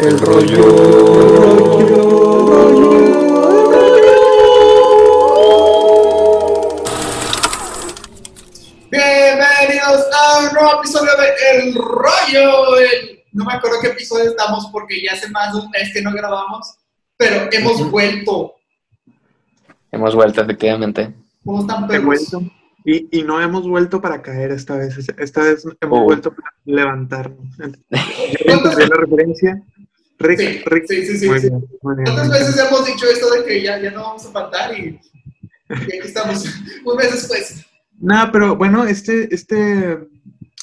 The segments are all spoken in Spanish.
El rollo. Bienvenidos a un nuevo episodio de El Rollo. El- No me acuerdo qué episodio estamos porque ya hace más de un mes que no grabamos, pero hemos vuelto. Hemos vuelto, efectivamente. ¿Cómo están, He perros? vuelto. Y, y no hemos vuelto para caer esta vez. Esta vez hemos Oh. vuelto para levantarnos. ¿Ya entendí la referencia? Rick, Sí, Rick. sí, sí, sí, muy sí. bien, muy bien. ¿Cuántas veces hemos dicho esto de que ya, ya no vamos a faltar y, y aquí estamos un mes después? Nada, pero bueno, este, este,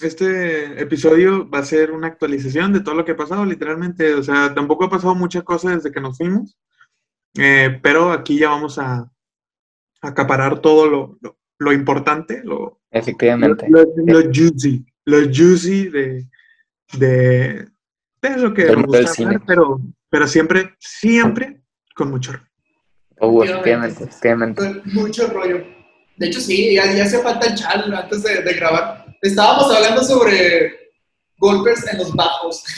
este episodio va a ser una actualización de todo lo que ha pasado, literalmente. O sea, tampoco ha pasado mucha cosa desde que nos fuimos. Eh, pero aquí ya vamos a acaparar todo lo, lo, lo importante, lo, Efectivamente. Lo, lo- lo juicy, lo juicy de, de, de lo que me gusta cine. hablar, pero, pero siempre, siempre con mucho ruido. Uh, Efectivamente. efectivamente. Fue mucho rollo. De hecho, sí, ya, ya hacía falta el chal antes de, de grabar. Estábamos hablando sobre golpes en los bajos.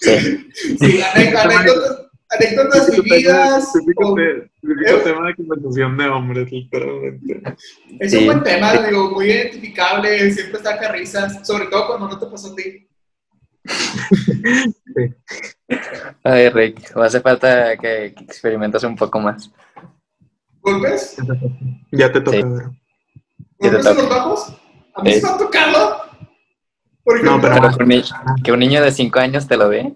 Sí. Sí, anécdotas, anécdotas vividas. Con- típico ¿Eh? tema de conversación de hombres, literalmente. Es Sí. un buen tema, digo, muy identificable, siempre saca risas, sobre todo cuando no te pasó a ti. Ay, Rick, hace falta que, que experimentes un poco más. ¿Golpes? Ya te toca, Sí. bro. ¿Qué te ¿Golpes en los bajos? ¿A mí Sí. se me ha tocado? Por No, pero- Pero que un, ni- que un niño de 5 años te lo dé.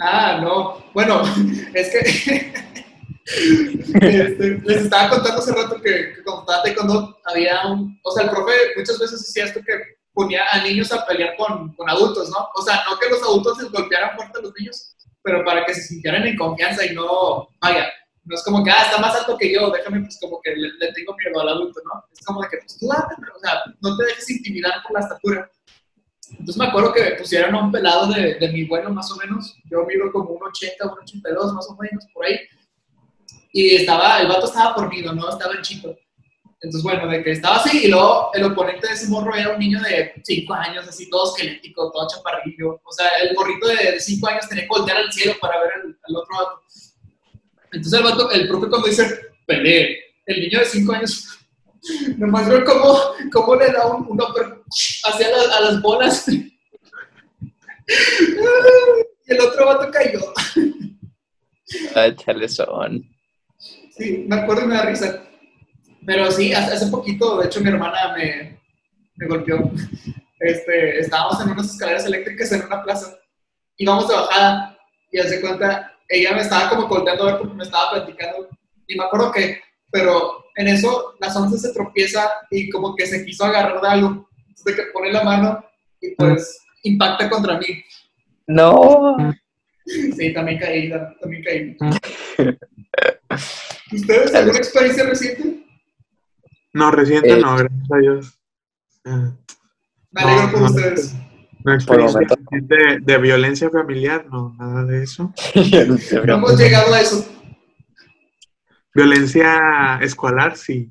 Ah, no. Bueno, es que este, les estaba contando hace rato que, que cuando estaba taekwondo había un... O sea, el profe muchas veces hacía esto que ponía a niños a pelear con, con adultos, ¿no? O sea, no que los adultos les golpearan fuerte a los niños, pero para que se sintieran en confianza y no... Vaya, no es como que, ah, está más alto que yo, déjame, pues como que le, le tengo miedo al adulto, ¿no? Es como de que, pues tú date, pero, o sea, no te dejes intimidar por la estatura. Entonces me acuerdo que pusieron a un pelado de, de mi vuelo más o menos. Yo mido como un 80, un 82 más o menos, por ahí. Y estaba, el vato estaba dormido, ¿no? Estaba en chico. Entonces, bueno, de que estaba así, y luego el oponente de ese morro era un niño de 5 años, así, todo esquelético, todo chaparrillo. O sea, el morrito de 5 años tenía que voltear al cielo para ver al, al otro vato. Entonces el vato, el profe cuando dice, pelee, el niño de 5 años, nomás veo cómo, cómo le da un, un hacia a las bolas. y el otro vato cayó. Ay, chale, son. Sí, me acuerdo y me da risa. Pero sí, hace, hace poquito, de hecho, mi hermana me, me golpeó. Este, estábamos en unas escaleras eléctricas en una plaza. Íbamos de bajada y hace cuenta, ella me estaba como volteando a ver porque me estaba platicando. Y me acuerdo que, pero en eso, la once se tropieza y como que se quiso agarrar de algo. Entonces, que pone la mano y pues impacta contra mí. No. Sí, también caí, también caí. ¿Ustedes alguna experiencia reciente? No, reciente Eh. no, gracias a Dios. Eh, Me alegro No, no. ustedes. Una experiencia de, de violencia familiar, no, nada de eso. No hemos llegado a eso. Violencia escolar, sí.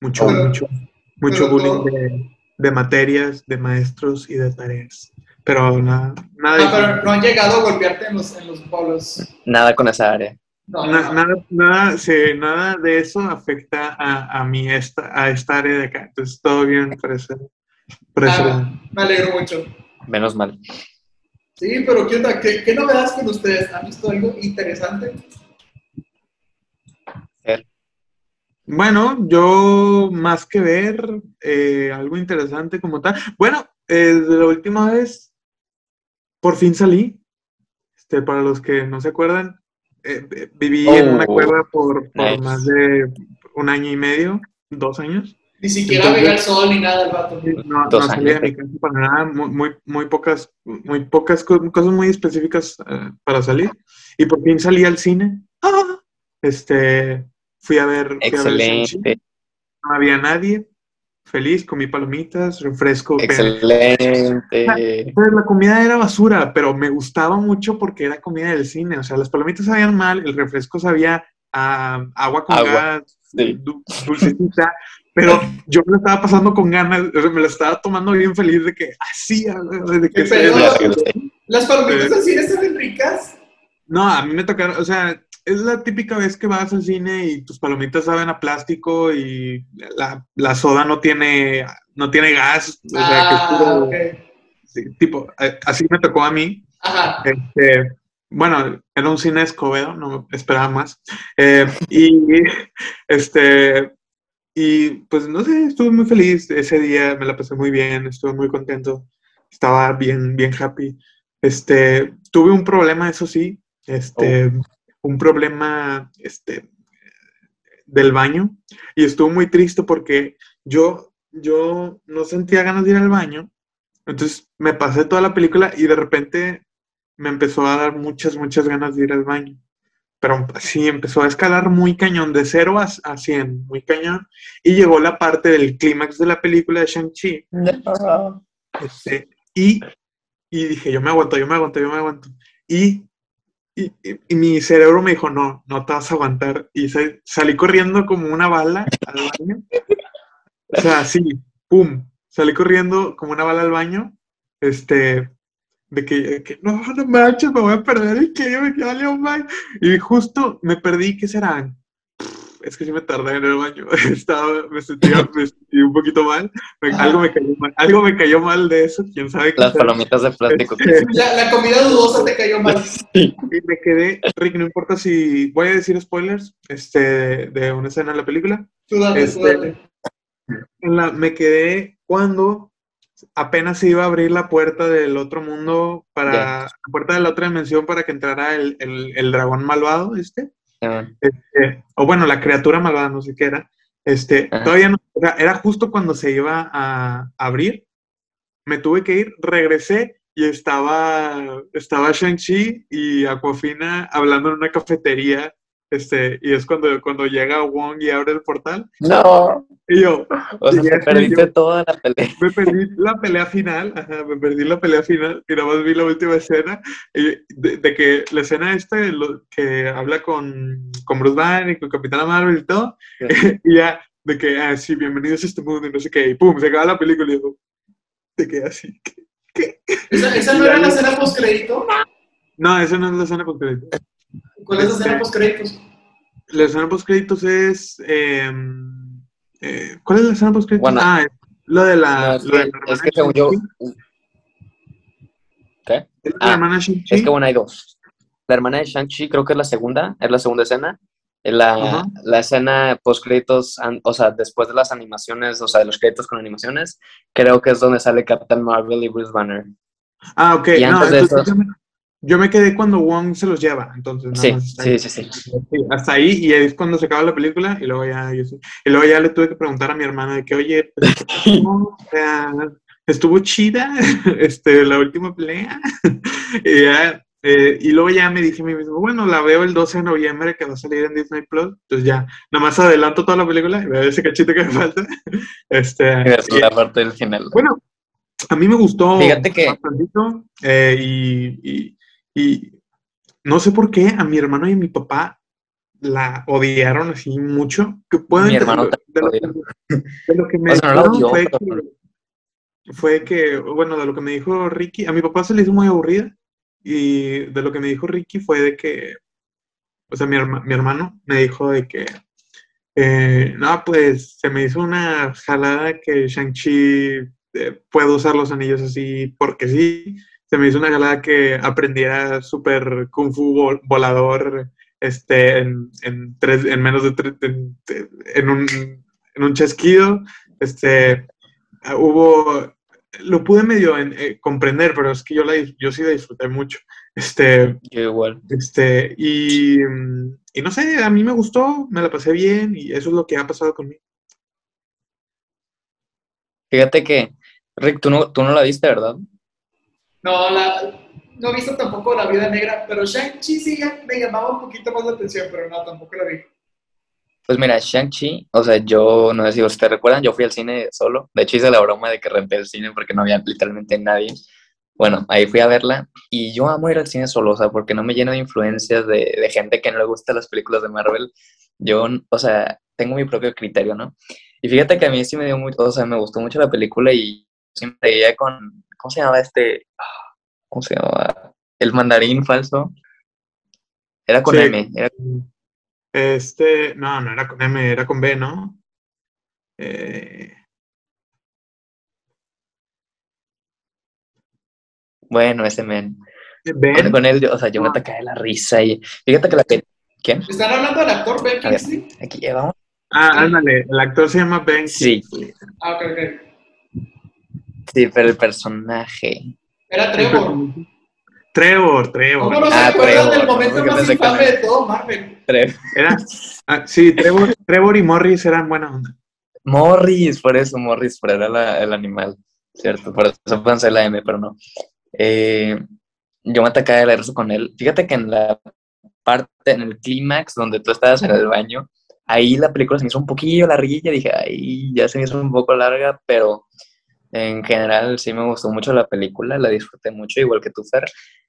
Mucho, Pero- mucho, mucho pero bullying de, de materias, de maestros y de tareas. Pero nada, nada, Ah, pero no han llegado a golpearte en los, en los bolos. Nada con esa área. No, na- no. nada, nada, sí, nada de eso afecta a, a mí, esta, a esta área de acá. Entonces, todo bien lado. Ah, me alegro mucho. Menos mal. Sí, pero ¿qué onda? ¿Qué, qué novedades con ustedes? ¿Han visto algo interesante? Bueno, yo más que ver eh, algo interesante como tal. Bueno, eh, de la última vez, por fin salí. Este, para los que no se acuerdan, eh, eh, viví en una Oh, cueva por, por nice. más de un año y medio, dos años. Ni siquiera Entonces- veía el sol ni nada el vato. No, no salí de mi casa para nada, muy, muy, muy pocas, muy pocas co- cosas muy específicas eh, para salir. Y por fin salí al cine. ¡Ah! Este, fui a ver, fui a ver. Excelente. no había nadie. Feliz, comí palomitas, refresco. pero- Excelente. Pues la comida era basura, pero me gustaba mucho porque era comida del cine. O sea, las palomitas sabían mal, el refresco sabía a agua con Agua, gas, sí. du- dulcecita. Pero yo me lo estaba pasando con ganas, o sea, me lo estaba tomando bien feliz de que así, de que ¿Qué se- pedo? La regresé. ¿Las palomitas Eh. cine están bien ricas? No, a mí me tocaron, o sea, es la típica vez que vas al cine y tus palomitas saben a plástico y la, la soda no tiene, no tiene gas, o sea, que es ah, puro- sí, tipo, eh, así me tocó a mí. Ajá. Este, bueno, era un cine Escobedo, no esperaba más. Eh, y este, y pues no sé, estuve muy feliz ese día, me la pasé muy bien, estuve muy contento, estaba bien, bien happy. Este, tuve un problema, eso sí, este, un problema, este, del baño, y estuvo muy triste porque yo, yo no sentía ganas de ir al baño, entonces me pasé toda la película y de repente me empezó a dar muchas, muchas ganas de ir al baño. Pero sí, empezó a escalar muy cañón, de 0 a, a 100, muy cañón. Y llegó la parte del clímax de la película de Shang-Chi. este, y, y dije, yo me aguanto, yo me aguanto, yo me aguanto. Y, y, y- mi cerebro me dijo, no, no te vas a aguantar. Y sa- salí corriendo como una bala al baño. O sea, así, pum, salí corriendo como una bala al baño. Este, de que, de que, no, no manches, me voy a perder y que me valió mal. Y justo me perdí, ¿qué serán? Es que sí me tardé en el baño. Estaba, me sentía, me sentí un poquito mal. Me- algo me cayó mal. Algo me cayó mal de eso, quién sabe qué Las sea. palomitas de plástico. Este, La, la comida dudosa te cayó mal. y me quedé, Rick, no importa si voy a decir spoilers este, de una escena de la película. Tú date, tú Este- date. En la, me quedé cuando apenas se iba a abrir la puerta del otro mundo para la puerta de la otra dimensión para que entrara el, el- el dragón malvado, este, este, o bueno, la criatura malvada, no sé qué era. Este, Ajá. todavía no, era justo cuando se iba a abrir. Me tuve que ir, regresé y estaba, estaba Shang-Chi y Aquafina hablando en una cafetería. Este, y es cuando, cuando llega Wong y abre el portal. No, Y yo, o sea, Ya te perdiste yo. toda la pelea. me perdí la pelea final, ajá, me perdí la pelea final y nada más vi la última escena y de, de que la escena esta que habla con, con Bruce Banner y con Capitana Marvel y todo, y ya de que, ah, sí, bienvenidos a este mundo y no sé qué, y pum, se acaba la película y yo, te quedé así. ¿qué? ¿Esa, esa no era la escena post-crédito? No, esa no es la escena post ¿Cuál es la escena Este- post-créditos? La escena post créditos es, eh, eh, ¿cuál es la escena post créditos? Bueno. ah, es lo de la, No, es, lo de que, la es hermana que según yo. Shang-Chi. ¿Qué? Es la Ah, hermana. Es que bueno, hay dos. La hermana de Shang-Chi creo que es la segunda, es la segunda escena. La, Ajá. la escena post créditos, o sea, después de las animaciones, o sea, de los créditos con animaciones, creo que es donde sale Captain Marvel y Bruce Banner. Ah, ok. Y No, antes de entonces eso- yo, me, quedé cuando Wong se los lleva, entonces. nada Sí, más sí, sí, sí. Sí, Hasta ahí, y ahí es cuando se acaba la película, y luego ya, yo y luego ya le tuve que preguntar a mi hermana de que, oye, pues, ¿qué pasó? O sea, estuvo chida este, la última pelea. y, ya, eh, y luego ya me dije a mí mismo, bueno, la veo el 12 de noviembre que va a salir en Disney Plus, entonces ya, nada más adelanto toda la película y veo ese cachito que me falta. Este, Es y- la parte del final. bueno, a mí me gustó Fíjate que- bastantito, eh, y, y- y no sé por qué a mi hermano y a mi papá la odiaron así mucho. Que pueden, Mi hermano de, lo, de lo que me O sea, no fue, pero- que, fue que, bueno, de lo que me dijo Ricky, a mi papá se le hizo muy aburrida y de lo que me dijo Ricky fue de que, o sea, mi, herma- mi hermano me dijo de que, eh, no, pues se me hizo una jalada que Shang-Chi eh, puede usar los anillos así porque sí. Se me hizo una jalada que aprendiera súper kung fu vol- volador este, en, en, tres, en menos de tres, en, en un, en un chasquido. Este, hubo, lo pude medio en- eh, comprender, pero es que yo, la, yo sí la disfruté mucho. Este, Yo igual. este, y, y no sé, a mí me gustó, me la pasé bien y eso es lo que ha pasado conmigo. Fíjate que, Rick, tú no, tú no la viste, ¿verdad? No, la, no he visto tampoco La Vida Negra, pero Shang-Chi sí me llamaba un poquito más la atención, pero no, tampoco la vi. Pues mira, Shang-Chi, o sea, yo no sé si ustedes recuerdan, yo fui al cine solo. De hecho, hice la broma de que renté el cine porque no había literalmente nadie. Bueno, ahí fui a verla y yo amo ir al cine solo, o sea, porque no me lleno de influencias de, de gente que no le gusta las películas de Marvel. Yo, o sea, tengo mi propio criterio, ¿no? Y fíjate que a mí sí me dio mucho, o sea, me gustó mucho la película y siempre veía con, ¿cómo se llamaba este? ¿Cómo se llama? El mandarín falso. Era con Sí. M. Era, Este, no, no era con M, era con B, ¿no? Eh, bueno, ese men. Con, Ben, con él, yo- o sea, yo me Ah. atacaba de la risa y fíjate que la que... ¿Quién? ¿Están hablando del actor Ben. Kingsley? Aquí llevamos. ah, ándale, el actor se llama Ben Sí. Kingsley. Ah, ok, ok. Sí, pero el personaje. Era Trevor. Trevor, Trevor. ¿Cómo no se Ah, acuerdan Trevor, del momento más infame de todo Marvel? Tre- Era, ah, sí, Trevor, Trevor y Morris eran buena onda. Morris, por eso, Morris, pero era la- el animal, ¿cierto? Por eso pensé la M, pero no. Eh, yo me atacaba de la risa con él. Fíjate que en la parte, en el clímax donde tú estabas en el baño, ahí la película se me hizo un poquillo larguilla, dije, ahí ya se me hizo un poco larga, pero en general sí me gustó mucho la película, la disfruté mucho, igual que tú, Fer.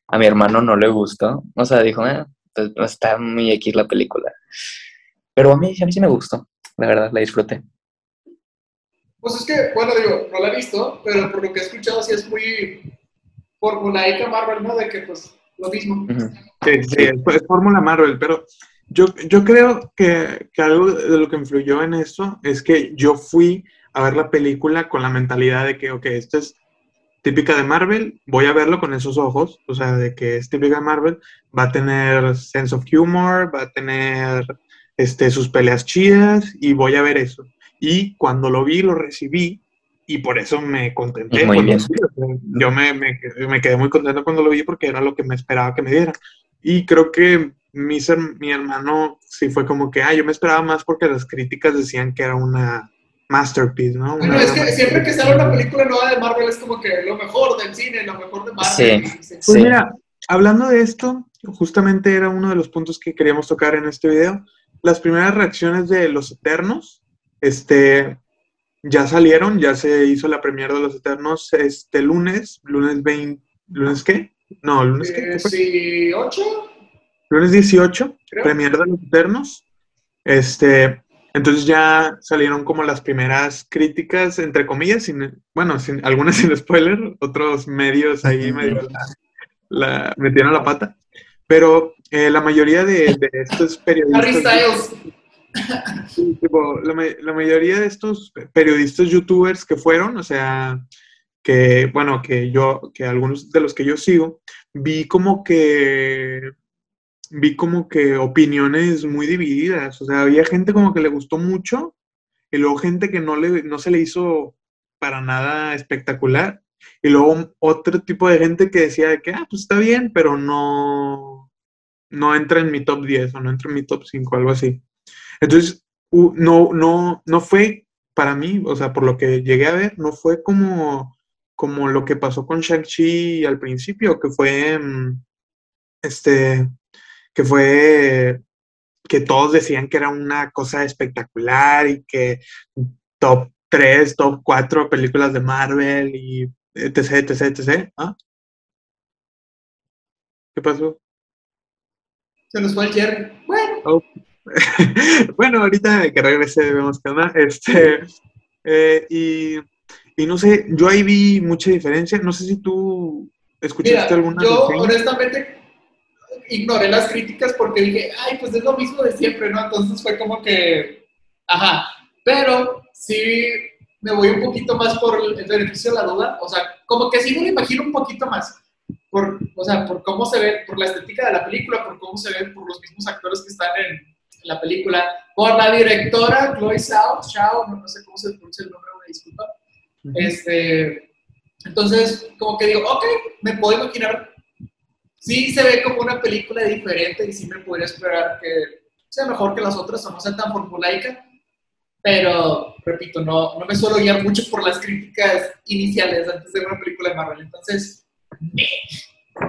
A mi hermano no le gustó, o sea, dijo, eh, pues, está muy X la película. Pero a mí, a mí sí me gustó, la verdad, la disfruté. Pues es que, bueno, digo, no la he visto, pero por lo que he escuchado sí es muy formulaica Marvel, ¿no? De que, pues, lo mismo. Sí, sí, es, es Fórmula Marvel, pero yo, yo creo que, que algo de lo que influyó en esto es que yo fui a ver la película con la mentalidad de que, ok, esta es típica de Marvel, voy a verlo con esos ojos, o sea, de que es típica de Marvel, va a tener sense of humor, va a tener este, sus peleas chidas y voy a ver eso. Y cuando lo vi, lo recibí y por eso me contenté. Muy bien. yo me, me, me quedé muy contento cuando lo vi porque era lo que me esperaba que me diera. Y creo que mi, mi hermano sí fue como que, ah, yo me esperaba más porque las críticas decían que era una masterpiece, ¿no? Bueno, es que siempre que sale una película nueva de Marvel es como que lo mejor del cine, lo mejor de Marvel. Sí. Pues Sí. mira, hablando de esto, justamente era uno de los puntos que queríamos tocar en este video. Las primeras reacciones de Los Eternos, este, ya salieron, ya se hizo la premiere de Los Eternos este lunes, lunes 20, ¿lunes qué? No, lunes qué? ¿Qué fue? sí, ocho, Lunes 18, creo. Premier de los Eternos. Este, entonces ya salieron como las primeras críticas, entre comillas, sin, bueno, sin, algunas sin spoiler, otros medios ahí medio la, la- metieron la pata. Pero eh, la mayoría de, de estos periodistas, tipo, la mayoría de estos periodistas youtubers que fueron, o sea, que, bueno, que yo, que algunos de los que yo sigo, vi como que, vi como que opiniones muy divididas, o sea, había gente como que le gustó mucho y luego gente que no, le, no se le hizo para nada espectacular y luego otro tipo de gente que decía de que, ah, pues está bien, pero no, no entra en mi top 10 o no entra en mi top 5, algo así. Entonces, no, no, no fue para mí, o sea, por lo que llegué a ver, no fue como, como lo que pasó con Shang-Chi al principio, que fue, mm, este, que fue, que todos decían que era una cosa espectacular y que top 3, top 4 películas de Marvel y etc, etc, etc. ¿Ah? ¿Qué pasó? Se nos fue el Jerry. Bueno, bueno, ahorita que regrese vemos qué onda. Este, eh, y, y no sé, yo ahí vi mucha diferencia. No sé si tú escuchaste mira, alguna yo reseña. honestamente ignoré las críticas porque dije, ay, pues es lo mismo de siempre, ¿no? Entonces fue como que, ajá, pero sí me voy un poquito más por el beneficio de la duda, o sea, como que sí me lo imagino un poquito más, por, o sea, por cómo se ve, por la estética de la película, por cómo se ven, por los mismos actores que están en, en la película, por la directora, Chloe Zhao, Zhao, no, no sé cómo se pronuncia el nombre, me disculpa, este, entonces, como que digo, ok, me puedo imaginar. Sí se ve como una película diferente y sí me podría esperar que sea mejor que las otras o no sea tan formulaica. Pero, repito, no, no me suelo guiar mucho por las críticas iniciales antes de ver una película de Marvel. Entonces, meh.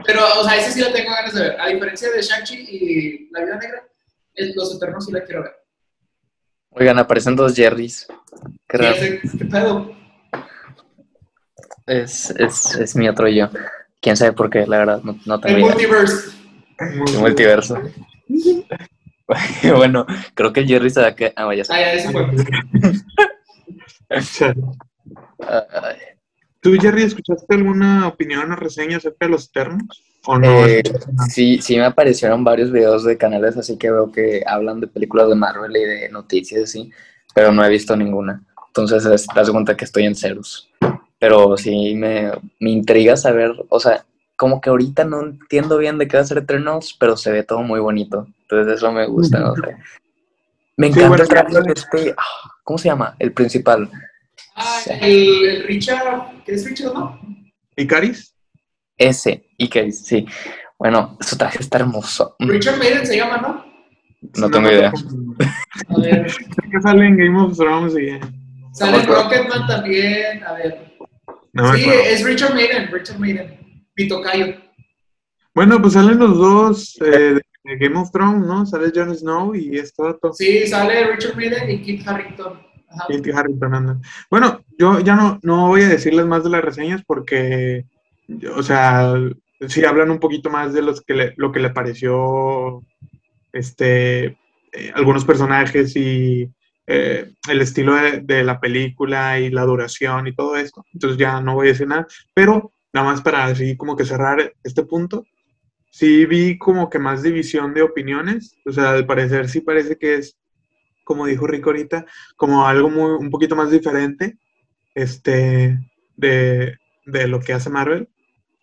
pero, o sea, esa sí la tengo ganas de ver. A diferencia de Shang-Chi y La Vida Negra, Los Eternos sí la quiero ver. Oigan, aparecen dos Jerrys. Qué ¿Qué pedo? Es, es, es mi otro yo. Quién sabe por qué, la verdad, no, no tengo El idea. multiverse. El multiverso. bueno, creo que el Jerry se va a que. Ah, vaya. Ah, ya, ese fue. ¿Tú, Jerry, escuchaste alguna opinión o reseña acerca de los Eternos? ¿O no? Eh, sí, sí me aparecieron varios videos de canales así que veo que hablan de películas de Marvel y de noticias así, pero no he visto ninguna. Entonces te das cuenta que estoy en ceros. Pero sí me, me intriga saber, o sea, como que ahorita no entiendo bien de qué va a ser Eternals, pero se ve todo muy bonito. Entonces eso me gusta, no sé. Me Sí, encanta bueno, el traje de este, ah, ¿cómo se llama? El principal. Ah, Sí. el, el Richard, ¿qué es Richard, no? ¿Icaris? Ese, que sí. Bueno, su traje está hermoso. Mm, Richard Maiden se llama, ¿no? No tengo idea. A ver, Sé que sale en Game of Thrones y sale. Rocketman también, a ver. No sí, es Richard Maiden, Richard Maiden, mi tocayo. Bueno, pues salen los dos eh, de Game of Thrones, ¿no? Sale Jon Snow y este dato. Sí, sale Richard Maiden y Kit Harrington. Ajá. Kit Harington anda. Bueno, yo ya no, no voy a decirles más de las reseñas porque, o sea, sí hablan un poquito más de los que le- lo que le pareció este, eh, algunos personajes y eh, el estilo de, de la película y la duración y todo esto. Entonces ya no voy a decir nada, pero nada más para así como que cerrar este punto. Sí vi como que más división de opiniones, o sea, al parecer sí parece que es, como dijo Rico ahorita, como algo muy, un poquito más diferente este, de, de lo que hace Marvel.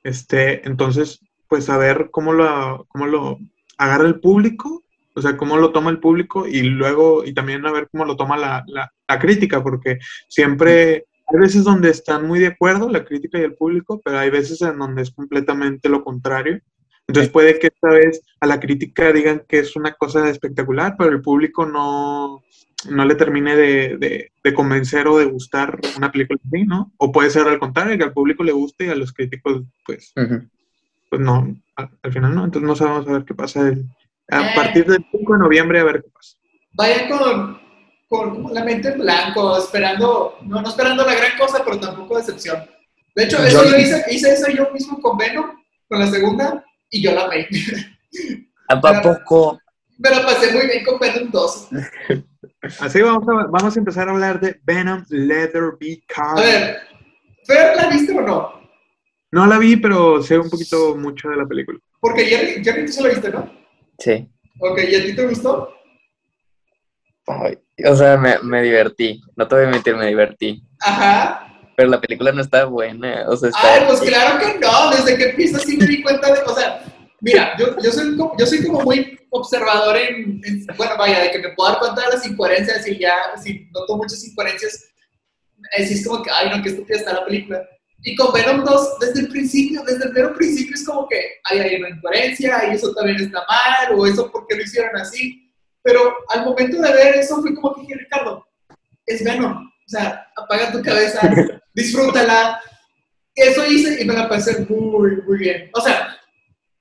Este, entonces, pues a ver cómo lo, cómo lo agarra el público, o sea, cómo lo toma el público y luego, y también a ver cómo lo toma la, la, la crítica, porque siempre hay veces donde están muy de acuerdo la crítica y el público, pero hay veces en donde es completamente lo contrario. Entonces puede que esta vez a la crítica digan que es una cosa espectacular, pero el público no, no le termine de, de, de convencer o de gustar una película así, ¿no? O puede ser al contrario, que al público le guste y a los críticos, pues, pues no, al, al final no. Entonces no sabemos a ver qué pasa el- a Eh. partir del 5 de noviembre, a ver qué pasa. Vayan con, con la mente en blanco, esperando, no, no esperando la gran cosa, pero tampoco decepción. De hecho, eso Yo- yo hice, hice eso yo mismo con Venom, con la segunda, y yo la amé. ¿A poco? Me la pasé muy bien con Venom 2. Así vamos a, vamos a empezar a hablar de Venom Leather Be A ver, ¿Fer la viste o no? No la vi, pero sé un poquito mucho de la película. Porque Jerry, Jerry tú se la viste, ¿no? Sí. Ok, ¿y a ti te gustó? Ay, o sea, me, me divertí. No te voy a mentir, me divertí. Ajá. Pero la película no está buena. O sea, está. Ay, pues claro que no, desde que empieza sí me di cuenta de, o sea, mira, yo, yo, soy, como, yo soy como muy observador en, en- bueno, vaya, de que me puedo dar cuenta de las incoherencias y ya, si noto muchas incoherencias, es como que, ay, no, qué estúpida está la película. Y con Venom 2, desde el principio, desde el mero principio es como que, ay, hay una incoherencia y eso también está mal, o eso, ¿por qué lo hicieron así? Pero al momento de ver eso fue como que dije, Ricardo, es Venom, o sea, apaga tu cabeza, disfrútala. Eso hice y me la pasé muy, muy bien. O sea,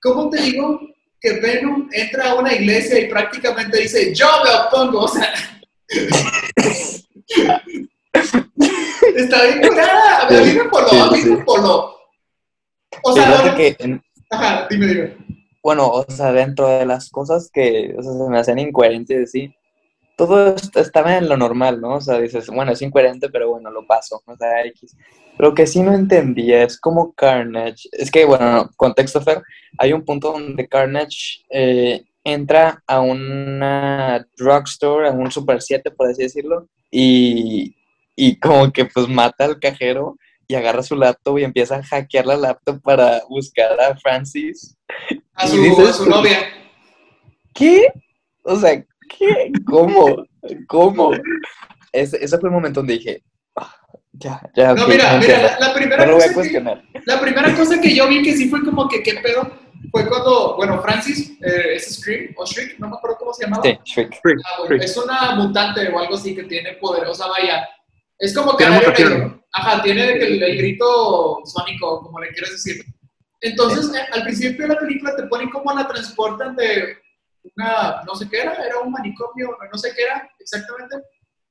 ¿cómo te digo que Venom entra a una iglesia y prácticamente dice, yo me opongo? O sea, está bien curada. A mí me poló, a mí me poló. O sea, que, ajá, dime, dime. bueno, o sea, dentro de las cosas que o sea, se me hacían incoherentes, sí, todo est- estaba en lo normal, ¿no? O sea, dices, bueno, es incoherente, pero bueno, lo paso, o sea, X. Lo que sí no entendía es como Carnage, es que, bueno, no, contexto, Fer, hay un punto donde Carnage eh, entra a una drugstore, a un Super 7, por así decirlo, y, y como que pues mata al cajero y agarra su laptop y empieza a hackear la laptop para buscar a Francis. A su, dices- a su novia. ¿Qué? O sea, ¿qué? ¿Cómo? ¿Cómo? Ese, ese fue el momento donde dije, "Ah, ya, ya. No, mira, mira, la, la primera No cosa que. La primera cosa que yo vi que sí fue como que, ¿qué pedo? Fue cuando, bueno, Francis, eh, es Scream, o Shriek, no me acuerdo cómo se llamaba. Sí, Shriek. Ah, bueno, es una mutante o algo así que tiene poderosa, vaya. Es como mutaciones. Negro. Ajá, tiene que el, el grito sónico, como le quieres decir. Entonces, eh, al principio de la película te ponen como la transportan de una, no sé qué era, era un manicomio, no sé qué era exactamente,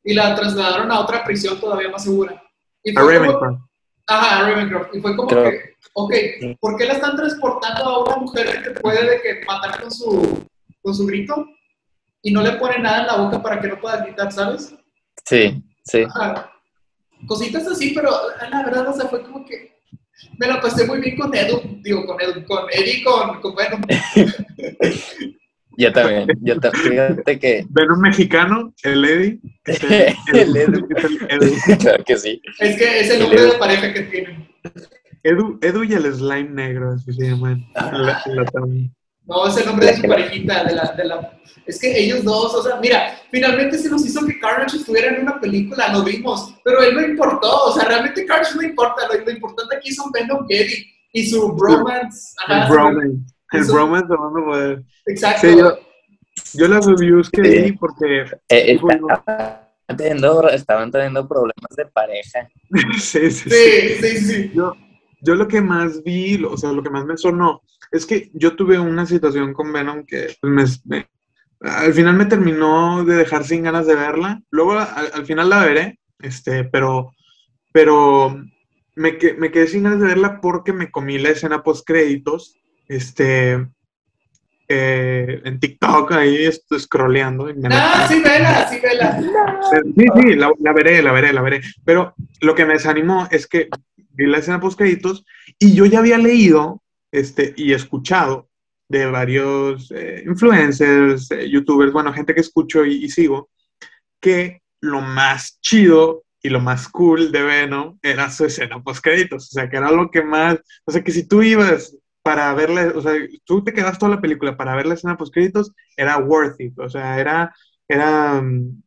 y la trasladaron a otra prisión todavía más segura. Y A Ravencroft. Ajá, a Ravencroft. Y fue como Creo- que, ok, ¿por qué la están transportando a una mujer que puede de que matar con su, con su grito? Y no le pone nada en la boca para que no pueda gritar, ¿sabes? Sí, sí. Ajá. Cositas así, pero la verdad, o sea, fue como que me la pasé muy bien con Edu, digo, con Edu, con Eddie, con, con Venom. Yo también, yo también, fíjate que... Venom mexicano, el Eddie. el Edu. Claro que sí. Es que es el nombre de pareja que tienen. Edu, Edu y el slime negro, así se llaman. La- la- No, es el nombre de su parejita, de la, de la... Es que ellos dos, o sea, mira, finalmente se nos hizo que Carnage estuviera en una película, lo vimos, pero él no importó, o sea, realmente Carnage no importa, lo, lo importante aquí son Venom y Eddie y su bromance. Ajá, el bromance. El bromance de Bando Poder. Exacto. Sí, yo, yo las reviews que Sí. porque... Eh, estaban, teniendo, estaban teniendo problemas de pareja. sí, sí, sí. Sí, sí, sí. Yo, yo lo que más vi, o sea, lo que más me sonó, es que yo tuve una situación con Venom que pues, me, me- al final me terminó de dejar sin ganas de verla. Luego al, al final la veré, este, pero, pero me, me quedé sin ganas de verla porque me comí la escena post créditos, este, eh, en TikTok ahí estoy scrolleando. y me Ah, sí, vela, sí, vela. Sí, sí, la, la veré, la veré, la veré. Pero lo que me desanimó es que la escena post créditos y yo ya había leído este, y escuchado de varios eh, influencers, eh, youtubers, bueno, gente que escucho y, y sigo, que lo más chido y lo más cool de Venom era su escena post créditos. O sea, que era lo que más, o sea, que si tú ibas para verla, o sea, tú te quedas toda la película para ver la escena post créditos, era worth it. O sea, era, era, mm,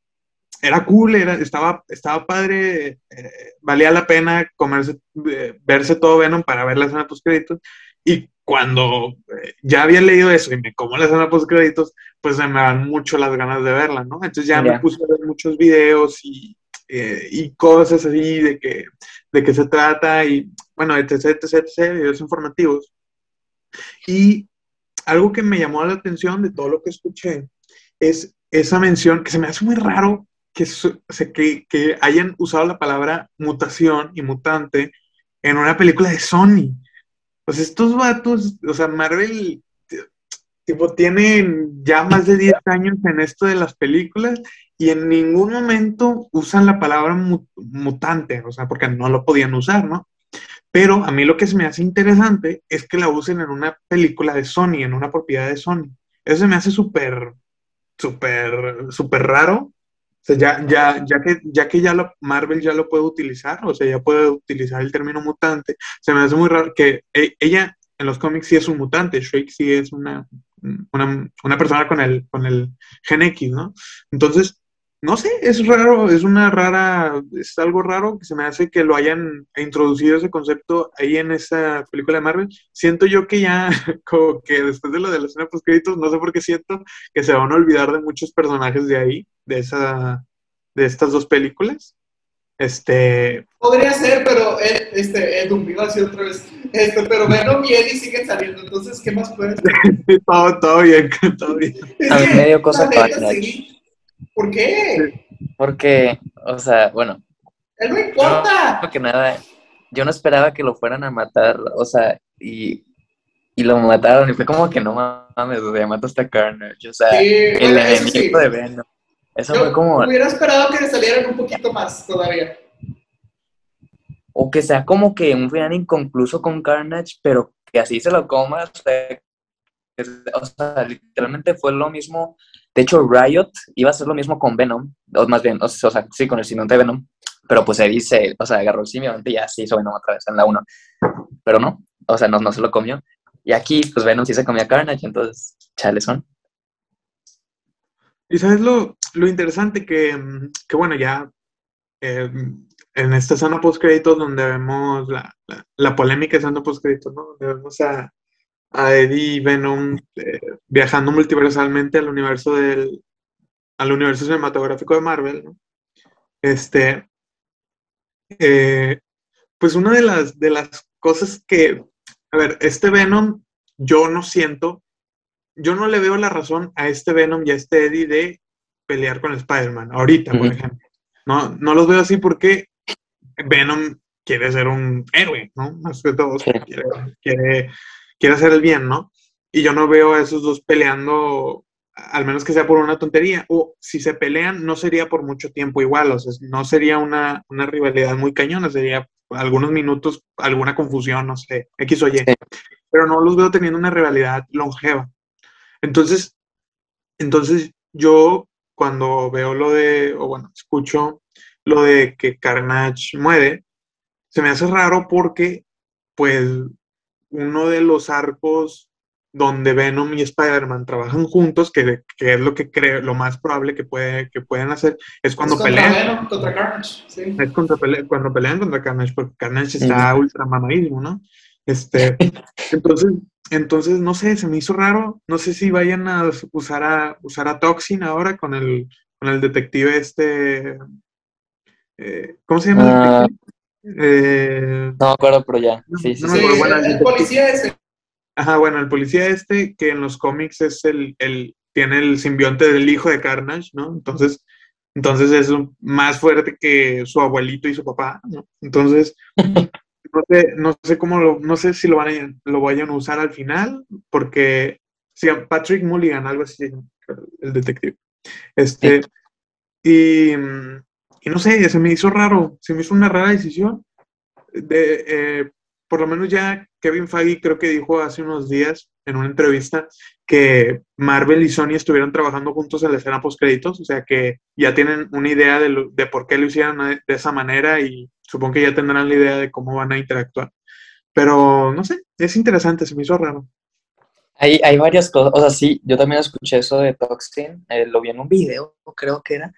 era cool, era, estaba, estaba padre, eh, valía la pena comerse, eh, verse todo Venom para ver la escena post créditos. Y cuando eh, ya había leído eso y me como la escena post créditos, pues se me dan mucho las ganas de verla, ¿no? Entonces ya me Ya. puse a ver muchos videos y, eh, y cosas así de que de qué se trata y bueno, etc, etc, etc, videos informativos. Y algo que me llamó la atención de todo lo que escuché es esa mención que se me hace muy raro que, su- que, que hayan usado la palabra mutación y mutante en una película de Sony. Pues estos vatos, o sea, Marvel, tipo, tienen ya más de 10 años en esto de las películas y en ningún momento usan la palabra mu- mutante, o sea, porque no lo podían usar, ¿no? Pero a mí lo que se me hace interesante es que la usen en una película de Sony, en una propiedad de Sony. Eso se me hace súper, súper, súper raro. Sea, ya, ya, ya que, ya que ya lo, Marvel ya lo puede utilizar, o sea, ya puede utilizar el término mutante, se me hace muy raro que e- ella en los cómics sí es un mutante, Shake sí es una, una, una persona con el, con el gen X, ¿no? Entonces, no sé, es raro, es una rara, es algo raro que se me hace que lo hayan introducido ese concepto ahí en esa película de Marvel. Siento yo que ya, como que después de lo de la escena post créditos, no sé por qué siento que se van a olvidar de muchos personajes de ahí, de esa, de estas dos películas. Este, Podría ser, pero Ed, este, Edu, iba a decir otra vez, este, pero Venom y Eddie siguen saliendo, entonces, ¿qué más puedes todo, todo bien, todo bien. A mí me dio cosa Carnage. sí. ¿Por qué? Porque, o sea, bueno, Él no importa. que nada, yo no esperaba que lo fueran a matar, o sea, y, y lo mataron, y fue como que no mames, o sea, mataste a Carnage, o sea, Sí, el bueno, sí. enemigo de Venom. Eso Yo fue como, hubiera esperado que salieran un poquito más todavía. o que sea como que un final inconcluso con Carnage, pero que así se lo comas, o sea, o sea, literalmente fue lo mismo. De hecho, Riot iba a hacer lo mismo con Venom, o más bien, o sea, sí, con el simbionte Venom, pero pues se dice, o sea, agarró el simbionte y ya se hizo Venom otra vez en la 1, pero no, o sea, no, no se lo comió. Y aquí, pues Venom sí se comía Carnage, entonces, chale son. Y sabes lo, lo interesante que, que, bueno, ya eh, en esta zona post créditos donde vemos la, la, la polémica escena post créditos, ¿no? Donde vemos a, a Eddie y Venom eh, viajando multiversalmente al universo del al universo cinematográfico de Marvel, ¿no? Este, eh, pues una de las, de las cosas que, a ver, este Venom, yo no siento yo no le veo la razón a este Venom y a este Eddie de pelear con Spider-Man, ahorita, por ejemplo. No, no los veo así porque Venom quiere ser un héroe, ¿no? Más que todo, Sí. quiere, quiere, quiere hacer el bien, ¿no? Y yo no veo a esos dos peleando al menos que sea por una tontería, o si se pelean, no sería por mucho tiempo igual, o sea, no sería una, una rivalidad muy cañona, sería algunos minutos, alguna confusión, no sé, X o Y, pero no los veo teniendo una rivalidad longeva. Entonces, entonces yo cuando veo lo de, o bueno, escucho lo de que Carnage muere, se me hace raro porque, pues, uno de los arcos donde Venom y Spider-Man trabajan juntos, que, es lo que creo, lo más probable que, puede, que pueden hacer, es cuando pelean. Venom, contra Carnage, sí. Es cuando pelean contra Carnage, porque Carnage está ultra mamadísimo, ¿no? Este, entonces, entonces, no sé, se me hizo raro. No sé si vayan a usar a, usar a Toxin ahora con el, con el detective este. Eh, ¿Cómo se llama? Ah. Eh, no me acuerdo, pero ya. Sí, sí, sí. el, policía ese. Ajá, bueno, el policía este, que en los cómics es el, el, tiene el simbionte del hijo de Carnage, ¿no? Entonces, entonces es más fuerte que su abuelito y su papá, ¿no? Entonces, no sé, no sé cómo lo, no sé si lo van a, lo vayan a usar al final, porque si Patrick Mulligan, algo así, el detective. Este, y, y, no sé, se me hizo raro, se me hizo una rara decisión. De, eh, por lo menos ya Kevin Feige creo que dijo hace unos días en una entrevista que Marvel y Sony estuvieron trabajando juntos en la escena post créditos, o sea que ya tienen una idea de, de, por qué lo hicieron de esa manera y supongo que ya tendrán la idea de cómo van a interactuar. Pero no sé, es interesante, se me hizo raro. Hay, hay varias cosas, o sea, sí, yo también escuché eso de Toxin, eh, lo vi en un video, creo que era.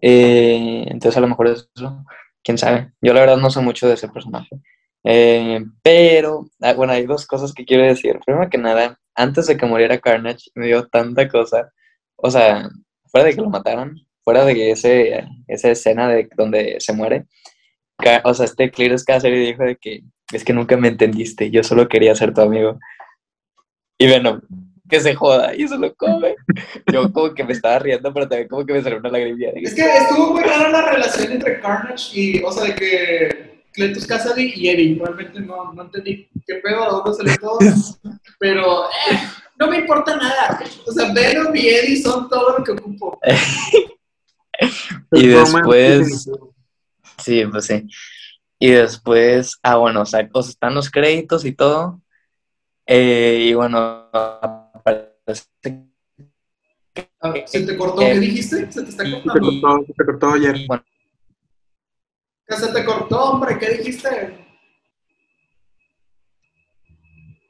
Eh, entonces a lo mejor es eso, quién sabe. Yo la verdad no sé mucho de ese personaje. Eh, pero, ah, bueno, hay dos cosas que quiero decir. Primero que nada, antes de que muriera Carnage, me dio tanta cosa. O sea, fuera de que lo mataron, fuera de que ese, esa escena de donde se muere, o sea, este Clear Scatter dijo de que es que nunca me entendiste, yo solo quería ser tu amigo. Y bueno, que se joda y se lo come. Yo como que me estaba riendo, pero también como que me salió una lagrimilla. Es que estuvo muy rara la relación entre Carnage y, o sea, de que Cletus Cassidy y Eddie. Realmente no, no entendí qué pedo, a dónde salió todo. Pero eh, no me importa nada. O sea, Venom y Eddie son todo lo que ocupo. y después. Sí, pues sí. Y después, ah, bueno, o sea, están los créditos y todo. Eh, y bueno, ¿Se te cortó? ¿Qué dijiste? ¿Se te está cortando? Se te cortó, se te cortó ayer. Bueno, se te cortó, hombre, ¿qué dijiste?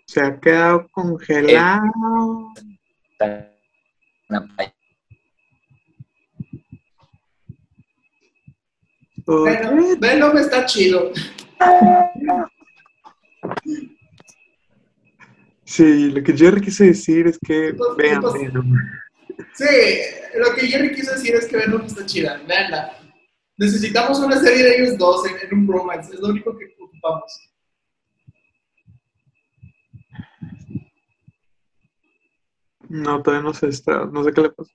Se ha quedado congelado. Bueno, me está chido. Sí, lo que Jerry quiso decir es que vean Venom. Sí, lo que Jerry quiso decir es que Venom está chida, veanla. Necesitamos una serie de ellos dos en, un romance, es lo único que ocupamos. No, todavía no sé, está, no sé qué le pasa.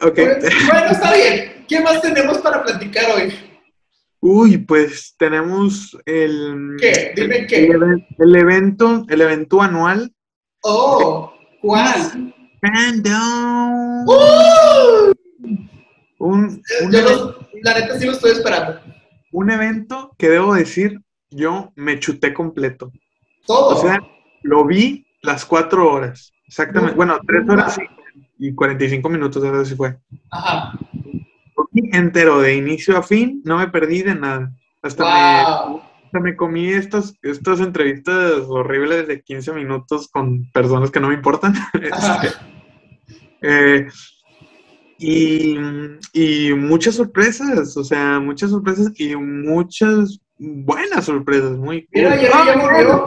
Ok. Bueno, está bien. ¿Qué más tenemos para platicar hoy? Uy, pues tenemos el... ¿Qué? Dime qué. El, evento, el evento anual. Oh, ¿cuál? Random. ¡Uh! Un, la neta sí lo estoy esperando. Un evento que debo decir, yo me chuté completo. Todo. O sea, lo vi las cuatro horas. Exactamente. bueno, tres horas y, y 45 minutos, ver si fue. Ajá. Entero, de inicio a fin, no me perdí de nada. Hasta, me, hasta me comí estas, estas entrevistas horribles de 15 minutos con personas que no me importan. Este, eh, y, y, muchas sorpresas, o sea, muchas sorpresas y muchas buenas sorpresas, muy Mira, ya, ya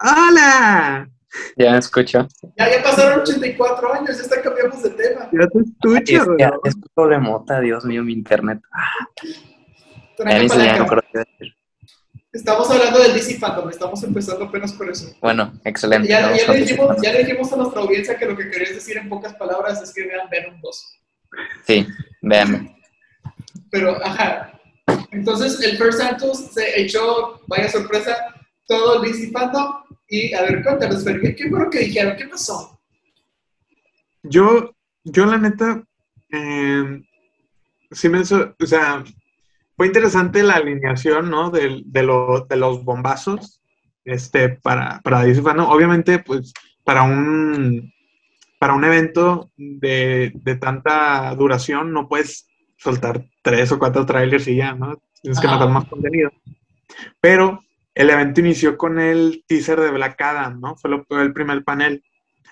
¡Hola! Ya escucho. Ya, ya pasaron 84 años, ya está cambiamos de tema. Ya te escucho. Es, es un problemota, Dios mío, mi internet. Ah. Ya, no Estamos hablando del DC Fandom, estamos empezando apenas por eso. Bueno, excelente. Ya, le dijimos, ya, le dijimos, a nuestra audiencia que lo que querías decir en pocas palabras es que vean Venom 2. Sí, vean. Pero, ajá. Entonces, el First Santos se echó, vaya sorpresa, todo DC Fandom. Y, a ver, cuéntanos, ¿qué fue lo que dijeron? ¿Qué pasó? Yo, yo la neta, eh, sí me, so- o sea, fue interesante la alineación, ¿no? De, de, lo- de los bombazos, este, para, para DC Fandom. Obviamente, pues, para un, para un evento de, de tanta duración, no puedes soltar tres o cuatro trailers y ya, ¿no? Tienes que Ajá. matar más contenido. Pero el evento inició con el teaser de Black Adam, ¿no? Fue, lo- fue el primer panel.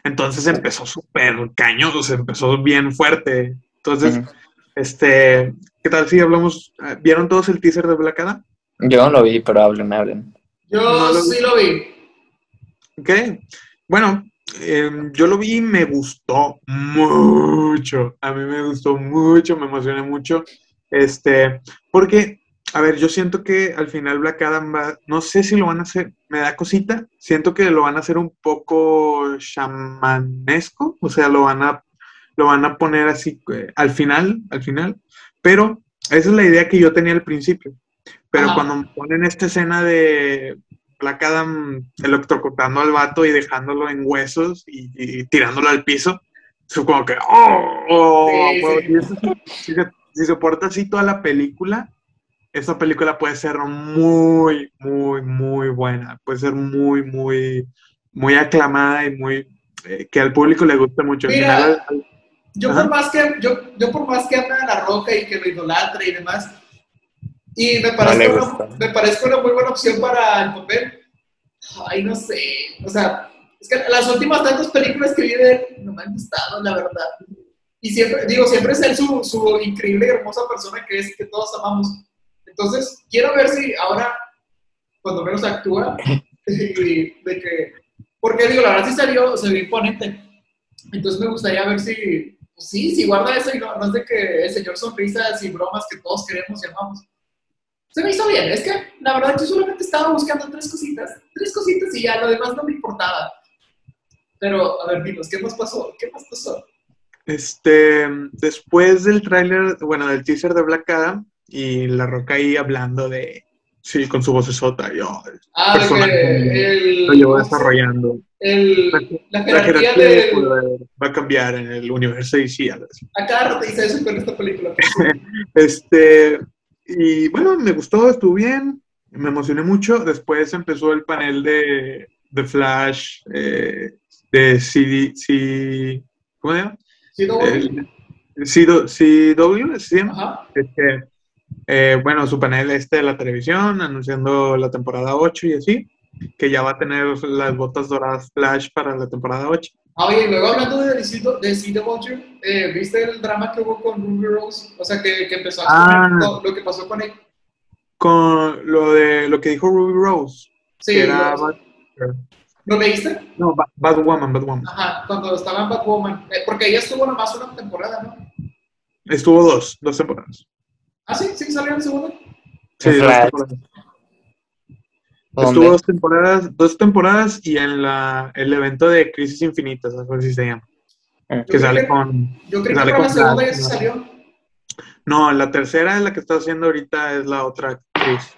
Entonces empezó súper cañón, o sea, empezó bien fuerte. Entonces, este, ¿qué tal si hablamos? eh, ¿Vieron todos el teaser de Black Adam? Yo no lo vi, pero hablen, hablen. Yo No lo- sí lo vi. Ok. Bueno, eh, yo lo vi y me gustó mucho. A mí me gustó mucho, me emocioné mucho. Este, porque, a ver, yo siento que al final Black Adam va, no sé si lo van a hacer, me da cosita, siento que lo van a hacer un poco shamanesco, o sea, lo van a, lo van a poner así eh, al final, al final, pero esa es la idea que yo tenía al principio. Pero Ajá. cuando me ponen esta escena de Black Adam electrocutando al vato y dejándolo en huesos y, y tirándolo al piso, es como que, ¡oh! oh, Sí, huevo". sí. Y eso sí, si, se, si soporta así toda la película, esa película puede ser muy, muy, muy buena. Puede ser muy, muy, muy aclamada y muy. eh, que al público le guste mucho. Al Mira, final, al- Yo Ajá. por más que yo, yo por más que ame a la roca y que lo idolatre y demás, y me parece, una, gusta. me parece una muy buena opción para el papel. Ay, no sé. O sea, es que las últimas tantas películas que vi de él no me han gustado, la verdad. Y siempre, digo, siempre es él su, su increíble y hermosa persona que es, que todos amamos. Entonces, quiero ver si ahora, cuando menos actúa, y de que. Porque digo, la verdad sí salió, se vio imponente. Entonces me gustaría ver si, pues sí, si guarda eso y no, no es de que el señor sonrisas y bromas que todos queremos y amamos. Se me hizo bien, es que la verdad yo solamente estaba buscando tres cositas, tres cositas y ya, lo demás no me importaba. Pero, a ver, dinos, ¿qué más pasó? ¿Qué más pasó? Este, después del tráiler, bueno, del teaser de Black Adam y La Roca ahí hablando de, sí, con su vocesota, yo Ah, el, lo llevo desarrollando. el- la La jerarquía jerarquía de de... poder va a cambiar en el universo y sí, algo así. A cada rato dice eso con esta película. Este, y bueno, me gustó, estuvo bien, me emocioné mucho. Después empezó el panel de, de Flash, eh, de CD, C, ¿cómo se llama? ¿Sí, no, güey? El CW, CW, ¿se llama? Este, eh, bueno, su panel este de la televisión, anunciando la temporada 8 y así, que ya va a tener las botas doradas Flash para la temporada 8. Ah, oye, luego hablando de, de CW, eh, ¿viste el drama que hubo con Ruby Rose? O sea, que, que empezó a Ah. lo, lo que pasó con él. Con lo de lo que dijo Ruby Rose, Sí, que era lo, Bat- ¿lo leíste? no, Ba- Batwoman, Batwoman. Ajá, cuando estaba en Batwoman. Eh, porque ella estuvo nomás una temporada, ¿no? Estuvo dos, dos temporadas. Ah, sí, sí, salió en segunda. Sí, dos temporadas. ¿Dónde? Estuvo dos temporadas, dos temporadas y en la, el evento de Crisis Infinitas, algo así se llama. Yo Que creo sale que- con. Yo que creo que sale para la con segunda ya se ¿no? salió. No, la tercera es la que está haciendo ahorita, es la otra actriz.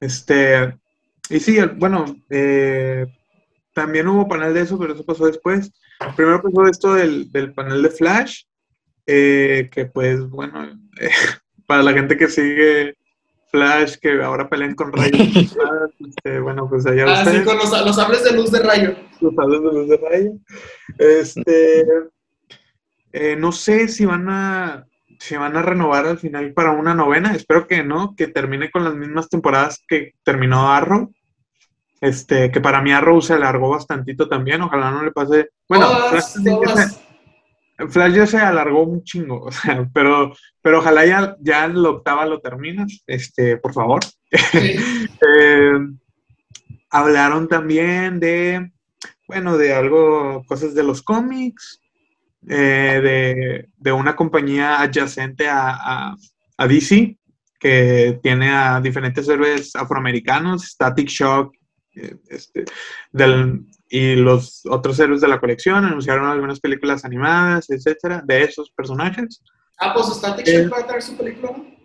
Este. Y sí, el- bueno, eh, también hubo panel de eso, pero eso pasó después. Primero pasó esto del, del panel de Flash, eh, que pues, bueno, eh, para la gente que sigue Flash, que ahora pelean con rayos, este, bueno, pues allá Ah, sí, con los, los sables de luz de rayo. los sables de luz de rayo. Este, eh, no sé si van a si van a renovar al final para una novena. Espero que no, que termine con las mismas temporadas que terminó Arrow. Este, que para mí Arrow se alargó bastantito también. Ojalá no le pase. Bueno, Flash. Flash ya se alargó un chingo, o sea, pero, pero ojalá ya, ya la octava lo terminas, este, por favor. Sí. Eh, hablaron también de, bueno, de algo, cosas de los cómics, eh, de, de una compañía adyacente a, a, a DC, que tiene a diferentes héroes afroamericanos, Static Shock, eh, este, del, y los otros héroes de la colección, anunciaron algunas películas animadas, etcétera, de esos personajes. Ah, pues Static Eh. Shock va a traer su película, ¿no?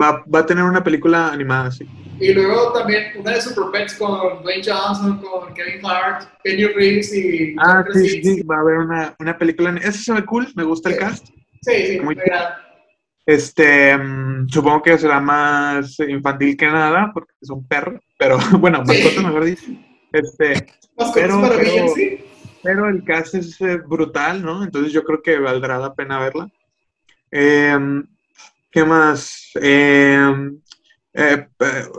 Va, va a tener una película animada, sí. Y luego también una de Super Pets con Dwayne Johnson, con Kevin Clark, Kenny Reeves y... Ah, sí, sí, sí, va a haber una, una película. Ese se ve cool, me gusta el Sí. cast. Sí, sí, Muy me agrada. Este, mm, supongo que será más infantil que nada, porque es un perro, pero bueno, Sí. mascota mejor dicho. Este, Pero- pero- el cast es eh, brutal, ¿no? Entonces yo creo que valdrá la pena verla. Em, ¿qué más? Em, eh,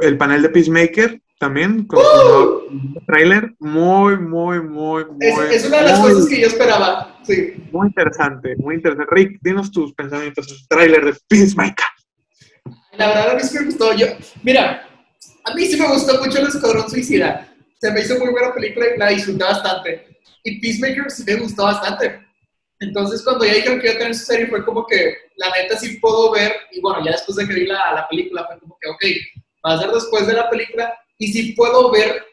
el panel de Peacemaker también, con su nuevo trailer, muy, muy, muy, muy, Es, es una de las muy, cosas que yo esperaba. Sí. muy interesante, muy interesante. Rick, dinos tus pensamientos del trailer de Peacemaker. La verdad, a mí sí me gustó. Yo, mira, a mí sí me gustó mucho El Escuadrón Suicida. Se me hizo muy buena película y la disfruté bastante. Y Peacemaker sí me gustó bastante. Entonces, cuando ya dijeron que iba a tener su serie, fue como que, la neta, sí puedo ver. Y bueno, ya después de que vi la, la película, fue como que, ok, va a ser después de la película. Y sí puedo ver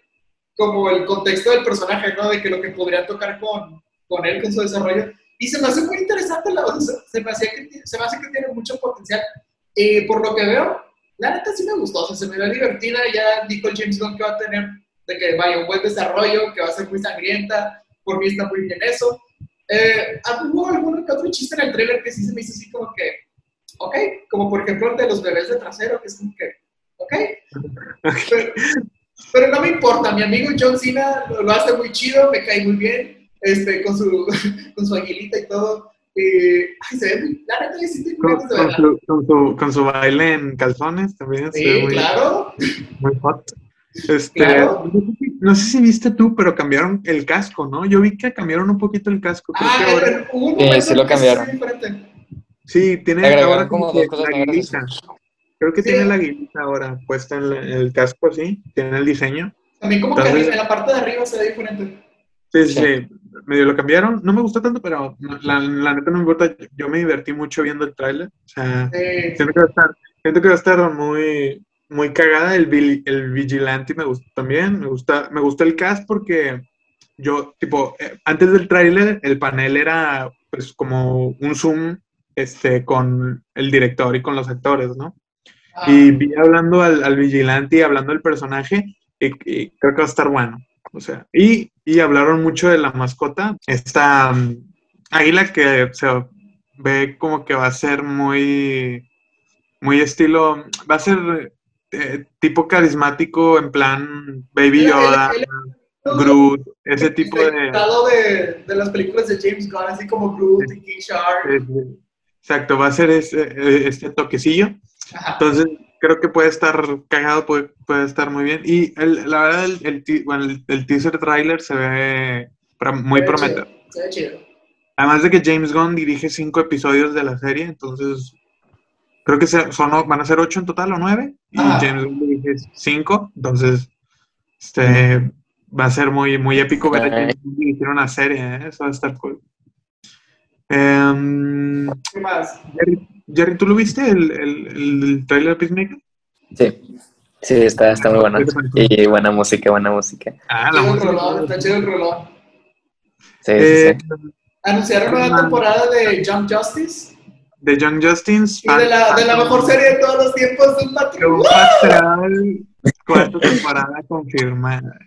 como el contexto del personaje, ¿no? De que lo que podría tocar con, con él, con su desarrollo. Y se me hace muy interesante, la, o sea, se, me hacía que, se me hace que tiene mucho potencial. Eh, por lo que veo, la neta sí me gustó, o sea, se me ve divertida, ya dijo James Gunn que va a tener, de que vaya un buen desarrollo, que va a ser muy sangrienta, por mí está muy bien eso. Eh, hubo algún otro chiste en el trailer que sí se me hizo así como que, ok, como por ejemplo el de los bebés de trasero, que es como que, ok, pero, pero no me importa, mi amigo John Cena lo, lo hace muy chido, me cae muy bien, este, con su, con su aguilita y todo. Eh, ay, se ve muy, la neta, yo sí Con, con su, con, su, con su baile en calzones también. se ve Sí, muy, claro. muy hot. Este, Claro. no, sé si, no sé si viste tú, pero cambiaron el casco, ¿no? Yo vi que cambiaron un poquito el casco. Creo Ah, que ahora, hubo un Sí, lo cambiaron. sí, tiene ahora como como dos que cosas la aguilita. Creo que Sí. tiene la aguilita ahora puesta en, la- en el casco así, tiene el diseño. También como que en la parte de arriba se ve diferente. Sí, sí, Sí. medio lo cambiaron. No me gustó tanto, pero la, la neta no me importa. Yo me divertí mucho viendo el tráiler. O sea, Eh, siento que va a estar, siento que va a estar muy, muy cagada. El, el vigilante me gustó también. Me gusta, me gusta el cast porque yo, tipo, eh, antes del tráiler, el panel era pues como un zoom este, con el director y con los actores, ¿no? ah, Y vi hablando al, al vigilante y hablando del personaje, y, y creo que va a estar bueno. O sea, y, y hablaron mucho de la mascota, esta mm, águila que se ve como que va a ser muy, muy estilo, va a ser eh, tipo carismático, en plan Baby el- el- Yoda, el- Groot, ese tipo de... de, de las películas de James Gunn, así como Groot y King Shark. Exacto, va a ser ese, eh, este toquecillo. Ajá. Entonces, creo que puede estar cagado, puede, puede estar muy bien. Y el- la verdad, el, el, ti- bueno, el- teaser trailer se ve muy Se ve prometedor. chido, Se ve chido. Además de que James Gunn dirige cinco episodios de la serie, entonces creo que son, van a ser ocho en total o nueve. Y Ah. James Gunn dirige cinco, entonces este, va a ser muy, muy épico ver a. James Gunn dirigir una serie, ¿eh? eso va a estar cool. Em, ¿Qué más? Jerry, Jerry, ¿tú lo viste el, el, el trailer de Peacemaker? Sí, sí, está, está muy bueno. ¿Qué te pareció? Y buena música, buena música. Ah, Chido el música. rolón, está chido el rolón. Sí, Eh, sí, sí. Anunciaron una Ah. temporada de Jump Justice de Young Justice. y de la, de la mejor serie de todos los tiempos un patrón. Cuarta temporada confirmada.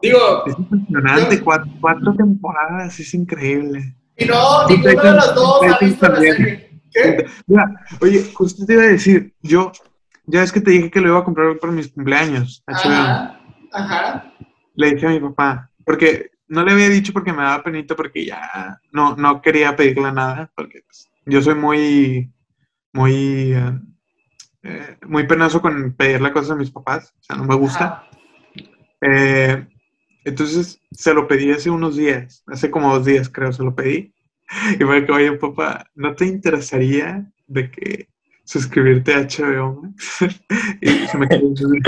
Digo, Es impresionante, Yo- cuatro, cuatro temporadas, es increíble. y no, ninguna de las dos ha visto la serie. ¿Qué? Mira, oye, justo te iba a decir, yo, ya es que te dije que lo iba a comprar para mis cumpleaños. Ajá, ajá. Le dije a mi papá, porque no le había dicho porque me daba penita, porque ya no, no quería pedirle nada, porque pues, yo soy muy, muy, eh, eh, muy penoso con pedirle cosas a mis papás, o sea, no me gusta. Eh, entonces se lo pedí hace unos días, hace como dos días creo, se lo pedí. Y fue que, oye, papá, ¿no te interesaría de que suscribirte a HBO y se me quedó me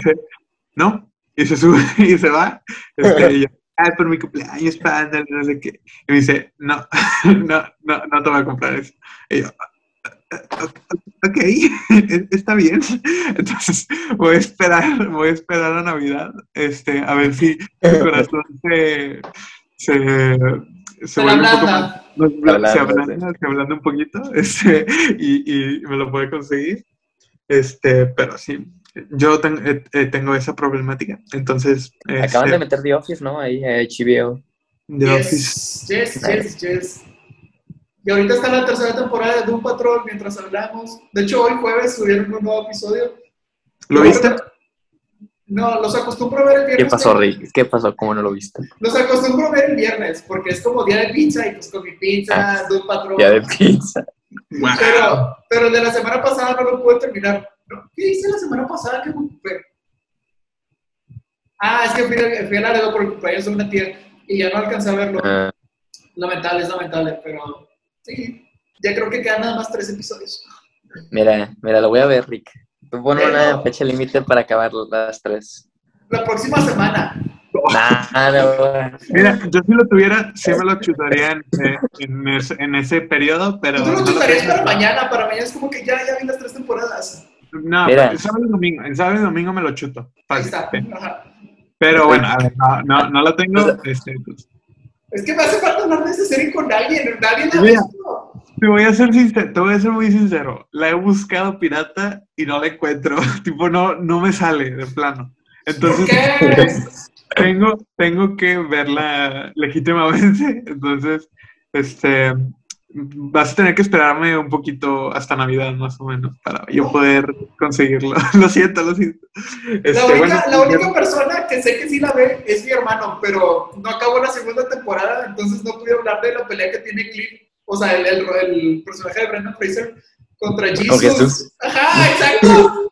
no, y se sube y se va. Este, y yo, ah, es por mi cumpleaños, panda, no sé qué. Y me dice, no, no, no, no te voy a comprar eso. Y yo, ok, está bien. Entonces voy a esperar, voy a esperar a Navidad, este, a ver si mi corazón se, se, se Se vuelve un poco más, bla- se ablanda, se ablanda un poquito, este, y, y me lo puede conseguir. Este, pero sí, yo ten- eh, eh, tengo esa problemática. Entonces, Acaban este, de meter The Office, ¿no? Ahí, eh, HBO. The Office. Yes, yes, yes, yes. Y ahorita está la tercera temporada de Doom Patrol mientras hablamos. De hecho, hoy jueves subieron un nuevo episodio. ¿Lo viste? No, los acostumbro a ver el ¿Qué viernes. pasó, Rick? ¿Qué pasó? ¿Cómo no lo viste? Los acostumbro a ver el viernes, porque es como día de pizza y pues con mi pizza, Doom Patrol. Ya de pizza. Wow. Pero, pero el de la semana pasada no lo pude terminar. ¿Qué hice la semana pasada que me ocupé? Ah, es que fui, a- fui a Laredo por el cumpleaños de una tía y ya no alcancé a verlo. Ah, Lamentable, es lamentable, pero sí, ya creo que quedan nada más tres episodios. mira, mira, lo voy a ver, Rick. Tú pon una fecha límite para acabar las tres. La próxima semana. Nah, no, Mira, yo si lo tuviera, sí me lo chutaría en, eh, en ese, en ese periodo, pero... Tú lo no chutarías tengo. para mañana, para mañana es como que ya, ya vi las tres temporadas. No, Mira. pero sábado y domingo, en sábado y domingo me lo chuto. Ahí está. Pero bueno, a ver, no, no, no lo tengo. Este, pues, Es que me hace falta hablar de esa serie con alguien. Nadie la ha Mira. te voy a ser sincero, te voy a ser muy sincero. La he buscado pirata y no la encuentro. tipo, no, no me sale de plano. ¿Por Entonces, qué? tengo, tengo que verla legítimamente. Entonces, este, vas a tener que esperarme un poquito hasta Navidad, más o menos, para yo poder conseguirlo. lo siento, lo siento. La Este, única, bueno, la única persona que sé que sí la ve es mi hermano, pero no acabó la segunda temporada, entonces no pude hablar de la pelea que tiene Cliff, o sea, el, el, el personaje de Brendan Fraser contra Jesus. Jesús. Ajá, exacto.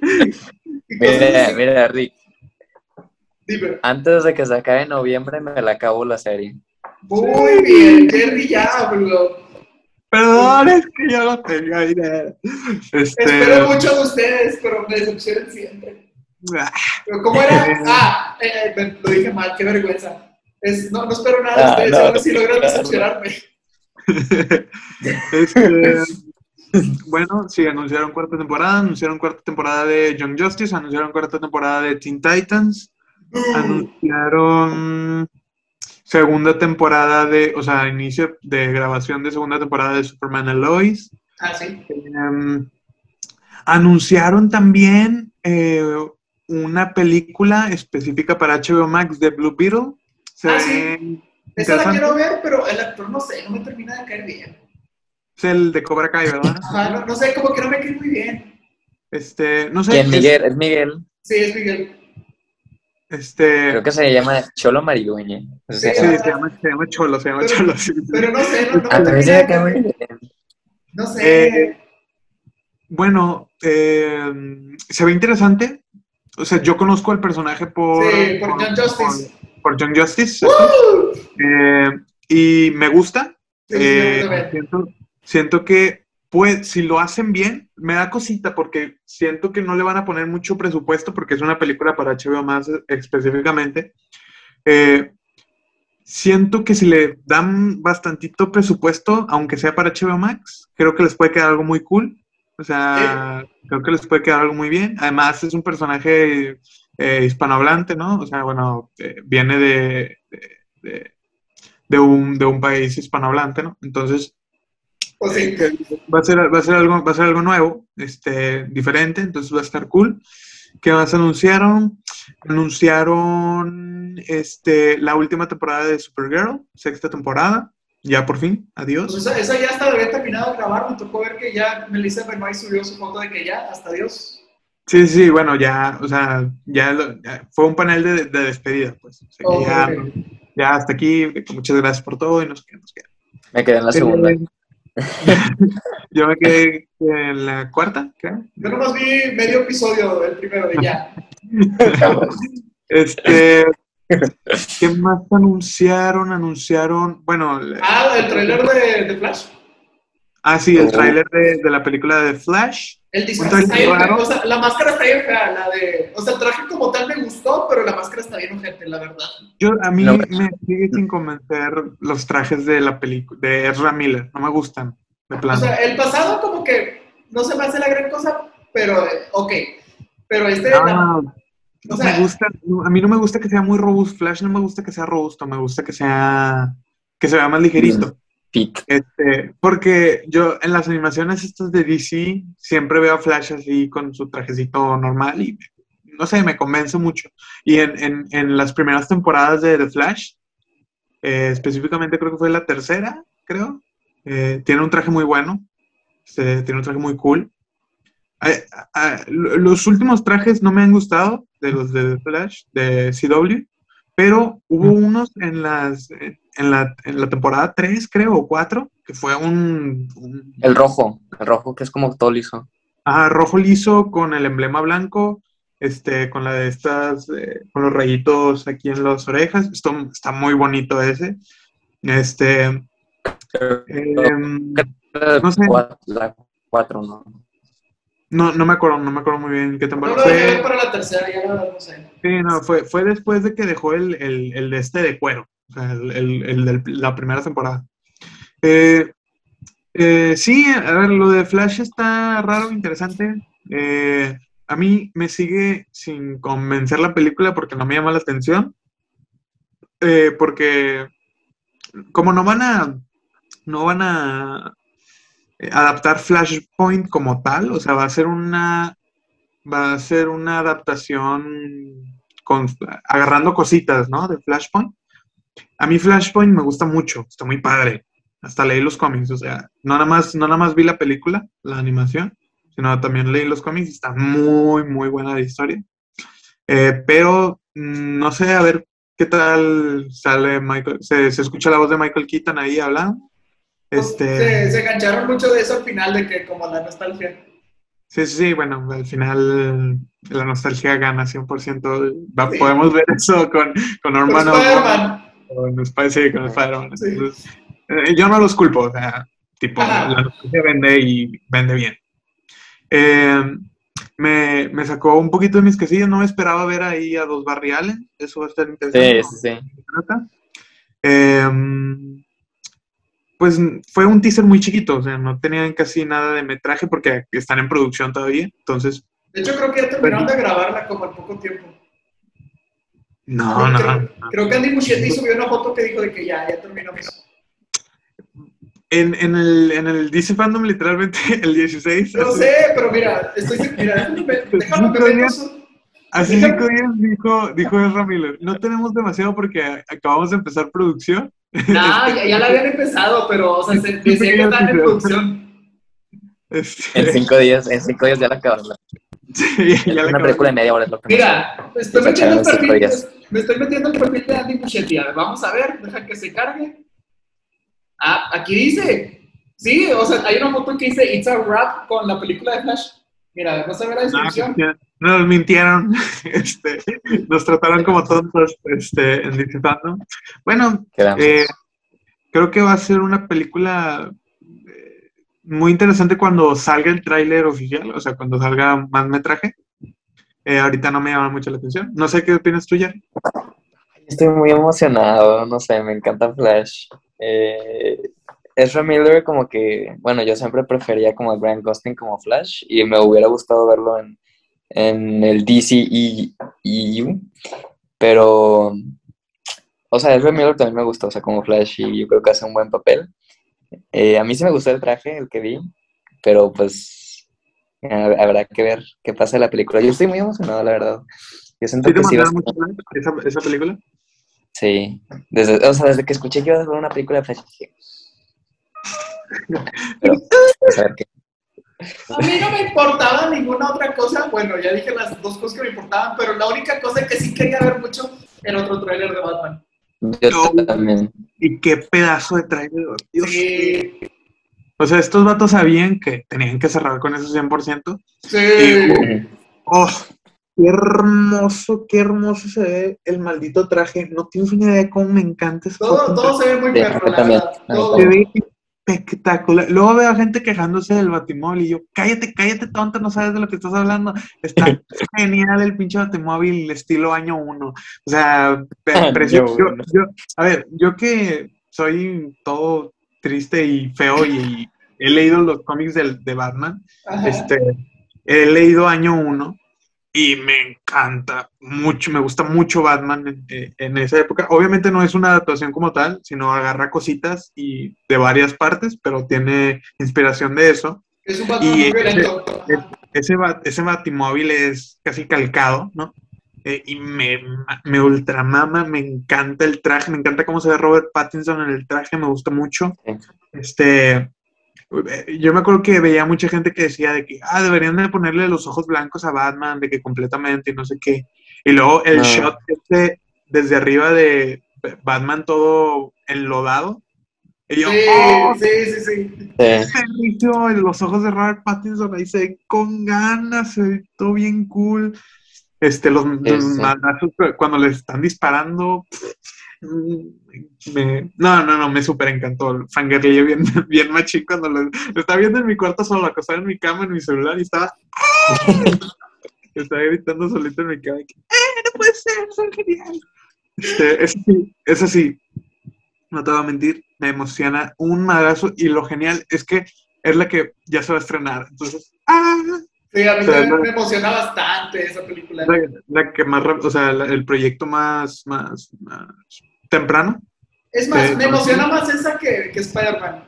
Mira, mira, Rick. Dime. Antes de que se acabe noviembre me la acabo la serie. Muy bien, Jerry ya, bro. Perdón, es que yo lo tengo ahí. Este, Espero mucho de ustedes, pero me decepcionan siempre. Pero ¿cómo era? Ah, eh, eh, me- lo dije mal, qué vergüenza. Es, no, no espero nada de Ah, ustedes, no, ahora sí logran no. decepcionarme. este, bueno, sí, anunciaron cuarta temporada, anunciaron cuarta temporada de Young Justice, anunciaron cuarta temporada de Teen Titans, anunciaron segunda temporada de, o sea, inicio de grabación de segunda temporada de Superman and Lois. Ah, sí. Em, anunciaron también eh, una película específica para HBO Max de Blue Beetle. Se Ah, sí. Esa la quiero ver, pero el actor no sé, no me termina de caer bien. Es el de Cobra Kai, ¿verdad? Ajá, no, no sé, como que no me cae muy bien. Este, no sé. ¿Quién, es- Miguel? Es Miguel. Sí, es Miguel. Este, Creo que se llama Cholo Maridueña. O sea, Sí, se llama, se llama Cholo, se llama Pero- Cholo. sí. Pero no sé, no, no a me mí termina se de bien. No sé. Eh, Bueno, eh, se ve interesante. O sea, yo conozco al personaje por... sí, por John Justice. Por, por John Justice. ¡Woo! Eh, y me gusta. Sí, sí, Eh, siento, siento que pues, si lo hacen bien, me da cosita porque siento que no le van a poner mucho presupuesto porque es una película para HBO más específicamente. Eh, siento que si le dan bastantito presupuesto, aunque sea para HBO Max, creo que les puede quedar algo muy cool. O sea, creo que les puede quedar algo muy bien. Además, es un personaje eh, hispanohablante, ¿no? O sea, bueno, eh, viene de, de- de- de un, de un país hispanohablante, ¿no? Entonces, Pues sí. eh, va a ser, va a ser algo, va a ser algo nuevo, este, diferente, entonces va a estar cool. ¿Qué más anunciaron? Anunciaron este, la última temporada de Supergirl, sexta temporada, ya por fin, Pues adiós. esa, esa ya hasta había terminado de grabar. Me tocó ver que ya Melissa Benoist subió su foto de que ya, hasta Dios. Sí, sí, bueno, ya, o sea, ya, lo- ya fue un panel de, de despedida, pues. O sea, ya, hasta aquí, muchas gracias por todo y no sé qué, no sé qué. Me quedé en la segunda. Yo me quedé en la cuarta, creo. Yo nomás vi medio episodio del primero de ya. Este, ¿qué más anunciaron? Anunciaron, bueno, Ah, el trailer de, de Flash. Ah, sí, el Oh. tráiler de, de la película de Flash. El disfraz está bien raro. O sea, la máscara está bien fea. La de, o sea, el traje como tal me gustó, pero la máscara está bien ojete, la verdad. Yo, a mí No. me sigue sin convencer los trajes de la película, de Ezra Miller, no me gustan, de O plano. sea, el pasado como que no se me hace la gran cosa, pero eh, ok. Pero este, la- Ah, o no sea- me gusta, no, a mí no me gusta que sea muy robusto, Flash no me gusta que sea robusto, me gusta que sea, que se vea más ligerito. Este, porque yo en las animaciones estas de DC siempre veo a Flash así con su trajecito normal y no sé, me convence mucho. Y en, en, en las primeras temporadas de The Flash, eh, específicamente creo que fue la tercera, creo, eh, tiene un traje muy bueno, este, tiene un traje muy cool. Eh, eh, los últimos trajes no me han gustado de los de The Flash, de CW, pero hubo unos en las en la, en la temporada 3, creo, o 4, que fue un, un- El rojo, el rojo que es como todo liso. ah, rojo liso con el emblema blanco, este, con la de estas, eh, con los rayitos aquí en las orejas. Esto está muy bonito ese. Este, em, No sé. Cuatro- La 4, ¿no? no, no me acuerdo, no me acuerdo muy bien qué No temporada lo dejé fue. para la tercera, ya no sé. Sí, no, fue, fue después de que dejó el, el, el de este de cuero, o sea, el, el, el de la primera temporada. Eh, eh, sí, a ver, lo de Flash está raro, interesante. Eh, a mí me sigue sin convencer la película porque no me llama la atención. Porque como no van a no van a adaptar Flashpoint como tal, o sea, va a ser una va a ser una adaptación con, agarrando cositas, ¿no? De Flashpoint. A mí Flashpoint me gusta mucho, está muy padre. Hasta leí los cómics, o sea, no nada más, no nada más vi la película, la animación, sino también leí los cómics y está muy, muy buena la historia. Eh, pero mm, no sé, a ver qué tal sale Michael, se, se escucha la voz de Michael Keaton ahí hablando. Este, Se, se engancharon mucho de eso al final, de que como la nostalgia. Sí, sí, bueno, al final la nostalgia gana 100%. Va- Sí. Podemos ver eso con, con. Osborn, con Sp- sí, con Spider-Man. Eh, yo no los culpo, o sea, tipo, Ajá. la nostalgia vende y vende bien. Eh, me, me sacó un poquito de mis casillas, no me esperaba ver ahí a dos Barry Allen, eso va a estar interesante. Sí, sí, sí. Eh, pues fue un teaser muy chiquito, o sea, no tenían casi nada de metraje porque están en producción todavía, entonces... De hecho, creo que ya terminaron de grabarla como al poco tiempo. No, no, creo, no. creo que Andy Muschietti subió una foto que dijo de que ya, ya terminamos. En, en, el, en el DC Fandom, literalmente, el 16, No sé, pero mira, estoy mira, déjame, días. eso. hace cinco días dijo, dijo Ezra Miller, no tenemos demasiado porque acabamos de empezar producción. No, ya, ya la habían empezado, pero, o sea, se decía que están en producción. Este, En cinco días, en cinco días ya la acabaron. sí, ya la Una acabamos. película de media hora es lo que Mira, me estoy metiendo el perfil. Me estoy metiendo el perfil de Andy Muschietti. A ver, vamos a ver, deja que se cargue. Ah, aquí dice. Sí, o sea, hay una foto que dice It's a Wrap con la película de Flash. Mira, vas a ver la No, descripción. ya, nos mintieron, este, nos trataron como tontos este, en Fandom. Bueno, eh, creo que va a ser una película eh, muy interesante cuando salga el tráiler oficial, o sea, cuando salga más metraje. Eh, ahorita no me llama mucho la atención. No sé qué opinas tú, Jerry. Estoy muy emocionado, no sé, me encanta Flash. Eh, Ezra Miller como que, bueno, yo siempre prefería como a Grant Gustin como Flash y me hubiera gustado verlo en, en el DCEU, pero, o sea, Ezra Miller también me gustó, o sea, como Flash y yo creo que hace un buen papel. Eh, a mí sí me gustó el traje, el que vi, pero pues habrá que ver qué pasa en la película. Yo estoy muy emocionado, la verdad. Yo siento ¿Sí te que sí mucho esa, esa película? Sí, desde, o sea, desde que escuché que iba a haber una película de Flash, dije. Pero, pues, a ver qué. A mí no me importaba ninguna otra cosa. Bueno, ya dije las dos cosas que me importaban, pero la única cosa que sí quería ver mucho era otro tráiler de Batman. Yo No. también. Y qué pedazo de trailer. Dios. Sí, O sea, estos vatos sabían que tenían que cerrar con eso 100%. sí. Y- Oh, qué hermoso, qué hermoso se ve el maldito traje. No tienes una idea de cómo me encanta ese Todo, se ve muy Todo. Se ve espectacular. Luego veo a gente quejándose del Batimóvil y yo, cállate, cállate, tonta, no sabes de lo que estás hablando. Está genial el pinche Batimóvil estilo año uno. O sea, precioso. Yo- yo- a ver, yo que soy todo triste y feo y, y he leído los cómics del- de Batman, Ajá. este, he leído año uno y me encanta mucho, me gusta mucho Batman en, eh, en, esa época. Obviamente no es una adaptación como tal, sino agarra cositas y de varias partes, pero tiene inspiración de eso. Es un Batman muy violento. Ese, ese, Batimóvil es casi calcado, ¿no? Eh, y me, me ultramama, me encanta el traje, me encanta cómo se ve Robert Pattinson en el traje, me gusta mucho. Este, yo me acuerdo que veía mucha gente que decía de que, ah, deberían de ponerle los ojos blancos a Batman, de que completamente y no sé qué. Y luego el shot este desde arriba de Batman todo enlodado. Y yo, sí, oh, sí, sí, sí. los ojos de Robert Pattinson ahí se con ganas, se ve todo bien cool. Este, los, cuando le están disparando, me, no, no, no, me súper encantó. Fangirlillo bien, bien machín cuando lo, estaba viendo en mi cuarto solo, acostado en mi cama, en mi celular, y estaba. estaba gritando solito en mi cama. ¡Eh, no puede ser! ¡Son genial! Este, eso sí, eso sí, no te voy a mentir, me emociona un madrazo. Y lo genial es que es la que ya se va a estrenar. Entonces, ¡ah! Sí, a mí también me emociona bastante esa película. La, que más, o sea, el proyecto más, más, más temprano. Es más, me emociona más esa que, que Spider-Man.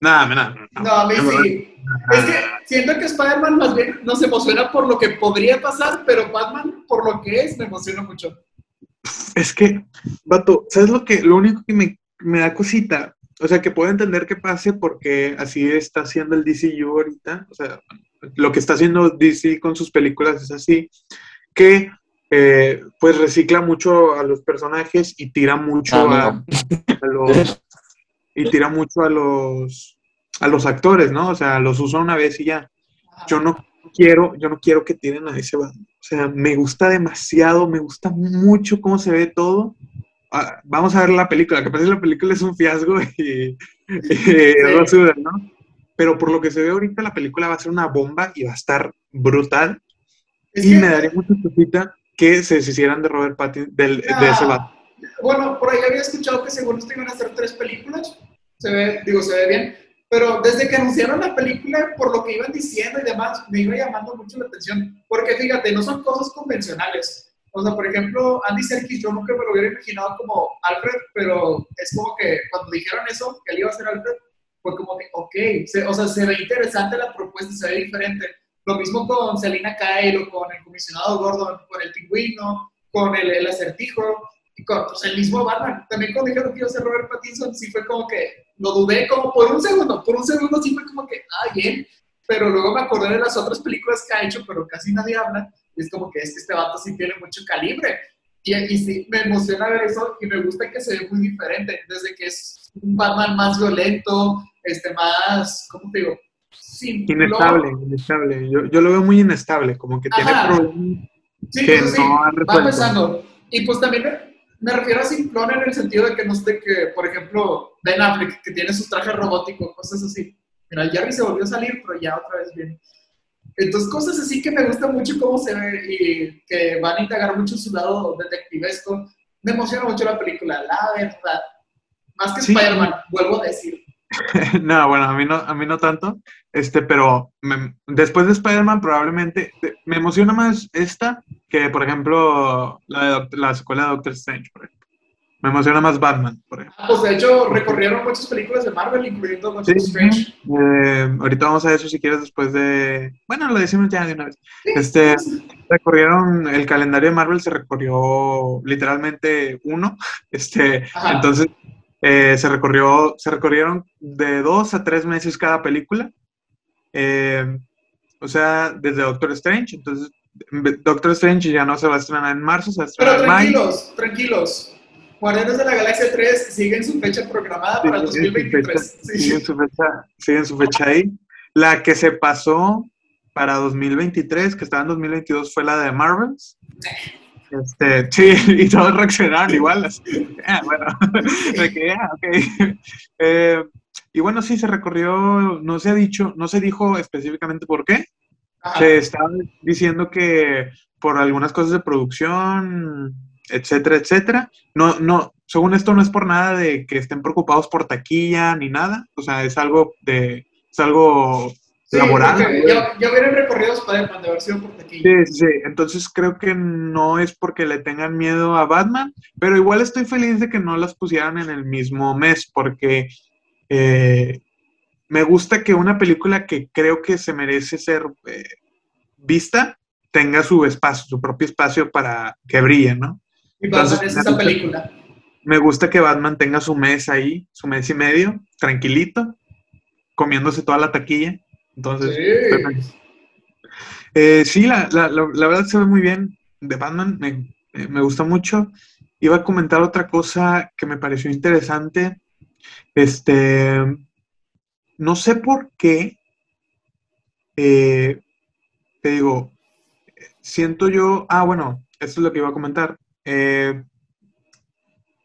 Nada, nada. No, a mí sí. Es que siento que Spider-Man más bien nos emociona por lo que podría pasar, pero Batman, por lo que es, me emociona mucho. Es que, vato, ¿sabes lo que, lo único que me, me da cosita? O sea, que puedo entender que pase porque así está haciendo el DCU ahorita. O sea, lo que está haciendo DC con sus películas es así, que eh, pues recicla mucho a los personajes y tira mucho ah, a, los y tira mucho a los a los actores, ¿no? O sea, los usa una vez y ya. Yo no quiero, yo no quiero que tiren a ese. O sea, me gusta demasiado, me gusta mucho cómo se ve todo. Ah, vamos a ver la película, que parece que la película es un fiasco y, ¿no? Pero por lo que se ve ahorita, la película va a ser una bomba y va a estar brutal. y me daría mucha cosita que se deshicieran de Robert Pattinson, de ese vato. Bueno, por ahí había escuchado que según esto iban a hacer tres películas. Se ve, digo, se ve bien. Pero desde que anunciaron la película, por lo que iban diciendo y demás, me iba llamando mucho la atención. Porque fíjate, no son cosas convencionales. O sea, por ejemplo, Andy Serkis, yo nunca me lo hubiera imaginado como Alfred, pero es como que cuando dijeron eso, que él iba a ser Alfred, fue como que, ok, o sea, se ve interesante la propuesta, se ve diferente. Lo mismo con Selina Kyle con el comisionado Gordon, con el pingüino, con el, el acertijo, y con pues, el mismo Batman. También cuando dijeron que iba a ser Robert Pattinson, sí fue como que lo dudé como por un segundo. Por un segundo sí fue como que, ah, bien. Pero luego me acordé de las otras películas que ha hecho, pero casi nadie habla. Y es como que es que este vato sí tiene mucho calibre. Y, y sí, me emociona ver eso y me gusta que se ve muy diferente. Desde que es un Batman más violento, este, más, ¿cómo te digo? Inestable, inestable. Yo, yo, lo veo muy inestable, como que tiene problemas sí, que pues, no ha Va empezando. Y pues también me, refiero a simplón en el sentido de que no sé, que, por ejemplo, Ben Affleck, que tiene sus trajes robóticos, cosas así. Mira, Jerry se volvió a salir, pero ya otra vez bien. Entonces, cosas así que me gusta mucho cómo se ve y que van a integrar mucho su lado detectivesco. Me emociona mucho la película, la verdad. Más que Spider-Man, vuelvo a decir. no, bueno, a mí no, a mí no tanto, este, pero después de Spider-Man probablemente me emociona más esta que, por ejemplo, la, la secuela de Doctor Strange, por ejemplo. Me emociona más Batman, por ejemplo. Pues de hecho, recorrieron muchas películas de Marvel, incluyendo Doctor Strange. Eh, ahorita vamos a eso si quieres después de... Bueno, lo decimos ya de una vez. este, recorrieron, el calendario de Marvel se recorrió literalmente uno. Este, entonces eh, se, recorrió, se recorrieron de dos a tres meses cada película. Eh, o sea, desde Doctor Strange. Entonces, Doctor Strange ya no se va a estrenar en marzo, se va a estrenar Pero tranquilos, tranquilos. Guardianes de la Galaxia 3 siguen su fecha programada para el 2023. Siguen, su fecha, siguen su fecha ahí. La que se pasó para 2023, que estaba en 2022, fue la de Marvels. Este, sí, y todos reaccionaron igual. Así, ah, bueno, que, ah, okay. eh, y bueno, sí, se recorrió, no se ha dicho, no se dijo específicamente por qué. Se estaba diciendo que por algunas cosas de producción, etcétera, etcétera. No, no, según esto no es por nada de que estén preocupados por taquilla ni nada. O sea, es algo de, es algo laboral. Ya, ya vienen recorridos para el de haber sido por aquí. Sí, sí, entonces creo que no es porque le tengan miedo a Batman, pero igual estoy feliz de que no las pusieran en el mismo mes, porque eh, me gusta que una película que creo que se merece ser eh, vista tenga su espacio, su propio espacio para que brille, ¿no? Y Batman es esa película. Me gusta que Batman tenga su mes ahí, su mes y medio, tranquilito, comiéndose toda la taquilla. Entonces, sí, eh, sí la, la, la, verdad se ve muy bien de Batman, me, me, gusta mucho. Iba a comentar otra cosa que me pareció interesante. Este, no sé por qué, eh, te digo, siento yo, ah, bueno, esto es lo que iba a comentar. Eh,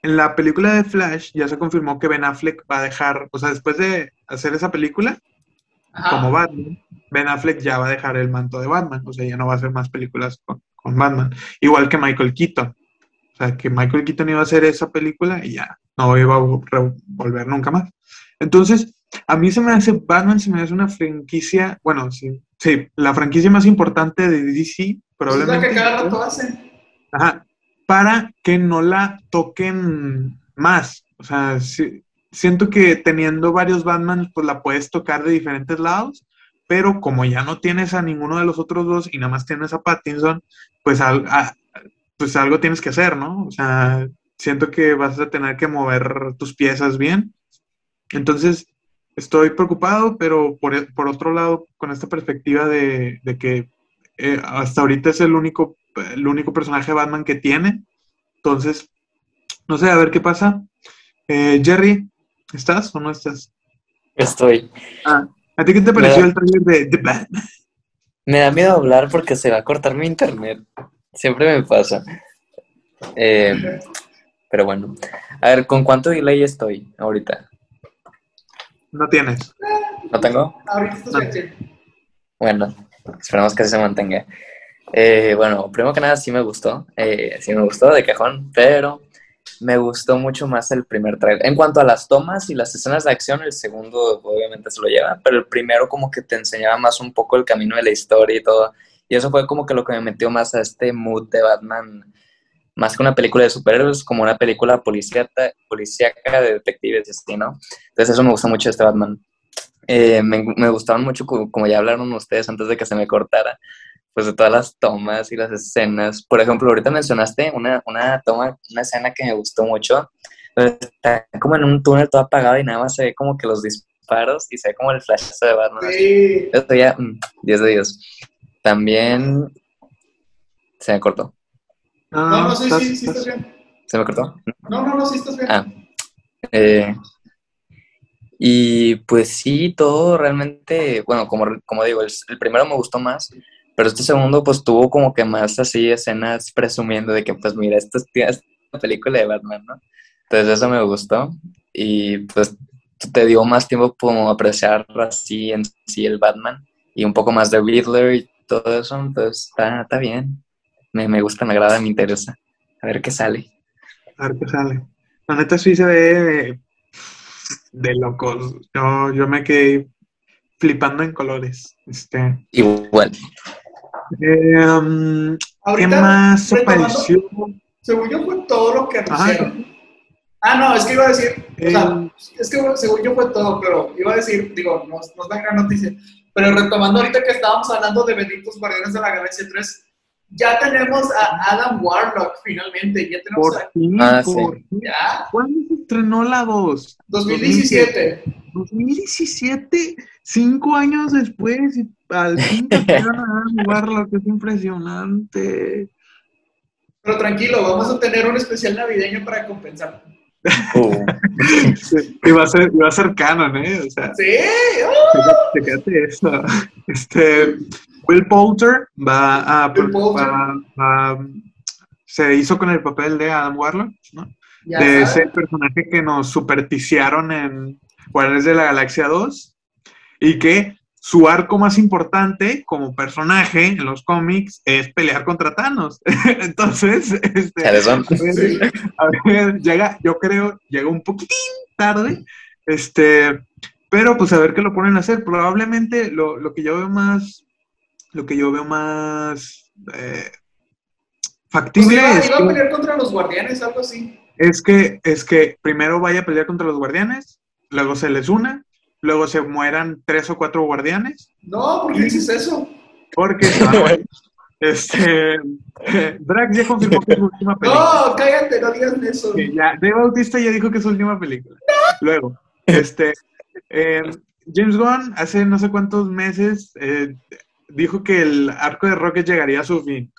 en la película de Flash ya se confirmó que Ben Affleck va a dejar, o sea, después de hacer esa película, como Batman, Ben Affleck ya va a dejar el manto de Batman, o sea, ya no va a hacer más películas con, Batman. Igual que Michael Keaton. O sea, que Michael Keaton iba a hacer esa película y ya no iba a volver nunca más. Entonces, a mí se me hace, Batman se me hace una franquicia, bueno, sí, sí la franquicia más importante de DC, probablemente. Es la que cada rato hacen. Ajá, para que no la toquen más. O sea, siento que teniendo varios Batman, pues la puedes tocar de diferentes lados, pero como ya no tienes a ninguno de los otros dos y nada más tienes a Pattinson, pues, pues algo tienes que hacer, ¿no? O sea, siento que vas a tener que mover tus piezas bien. Entonces, estoy preocupado, pero por, por otro lado, con esta perspectiva de, que eh, hasta ahorita es el único, el único personaje de Batman que tiene. Entonces, no sé, a ver qué pasa. Eh, Jerry, ¿estás o no estás? Estoy. Ah, ¿A ti qué te pareció el trailer de, The Batman? Me da miedo hablar porque se va a cortar mi internet. Siempre me pasa. Eh, pero bueno. A ver, ¿con cuánto delay estoy ahorita? No tienes. ¿No tengo? Ahorita estás Bueno, esperemos que se mantenga. Eh, bueno, primero que nada sí me gustó. Eh, sí me gustó de cajón, pero me gustó mucho más el primer trailer. En cuanto a las tomas y las escenas de acción, el segundo obviamente se lo lleva, pero el primero como que te enseñaba más un poco el camino de la historia y todo. Y eso fue como que lo que me metió más a este mood de Batman más que una película de superhéroes, como una película policíaca, de detectives, así, ¿no? Entonces eso me gusta mucho este Batman. Eh, me, me, gustaban mucho, como, ya hablaron ustedes antes de que se me cortara, pues de todas las tomas y las escenas. Por ejemplo, ahorita mencionaste una, una toma, una escena que me gustó mucho. Está como en un túnel todo apagado y nada más se ve como que los disparos y se ve como el flash de Batman. Sí. Eso ya, 10 mm, de 10. También se me cortó. No, no, sí, sí, sí, estás bien. ¿Se me cortó? No, no, no, sí estás bien. Ah. Eh, y pues sí, todo realmente, bueno, como, como digo, el, primero me gustó más, pero este segundo pues tuvo como que más así escenas presumiendo de que pues mira, esto es esta película de Batman, ¿no? Entonces eso me gustó y pues te dio más tiempo como apreciar así en sí el Batman y un poco más de Riddler y todo eso, entonces está, está bien me, me gusta, me agrada, me interesa. A ver qué sale. A ver qué sale. La neta sí se ve de, locos. Yo, yo me quedé flipando en colores. Este. Igual. Eh, um, ¿Qué más apareció? Según yo fue todo lo que anunciaron. Ah, no, es que iba a decir, o sea, eh, es que según yo fue todo, pero iba a decir, digo, nos, nos dan gran noticia, pero retomando ahorita que estábamos hablando de Benditos Guardianes de la Galaxia 3, ya tenemos a Adam Warlock finalmente. Ya tenemos por fin, ah, por ¿Ya? ¿Cuándo se estrenó la 2? 2017. 2017, cinco años después, y al fin trajeron a Adam Warlock, es impresionante. Pero tranquilo, vamos a tener un especial navideño para compensar. Oh. y, va a ser, va a ser canon, ¿eh? O sea, sí, fíjate, eso. Este, Will Poulter va a, se hizo con el papel de Adam Warlock, ¿no? de ese personaje que nos supersticiaron en Guardianes de la Galaxia 2 y que su arco más importante como personaje en los cómics es pelear contra Thanos. Entonces, este, a ver, llega, yo creo, llega un poquitín tarde, este, Pero pues a ver qué lo ponen a hacer. Probablemente lo, lo que yo veo más, lo que yo veo más eh, factible Pues iba, es, iba a que, pelear contra los guardianes, algo así. es que es que primero vaya a pelear contra los guardianes, luego se les una, luego se mueran tres o cuatro guardianes, No, ¿por qué dices eso? porque. Este, Drax ya confirmó que es su última película. No, cállate, no digas eso. ya, Dave Bautista ya dijo que es su última película. Luego, este, eh, James Gunn hace no sé cuántos meses eh, dijo que el arco de Rocket llegaría a su fin.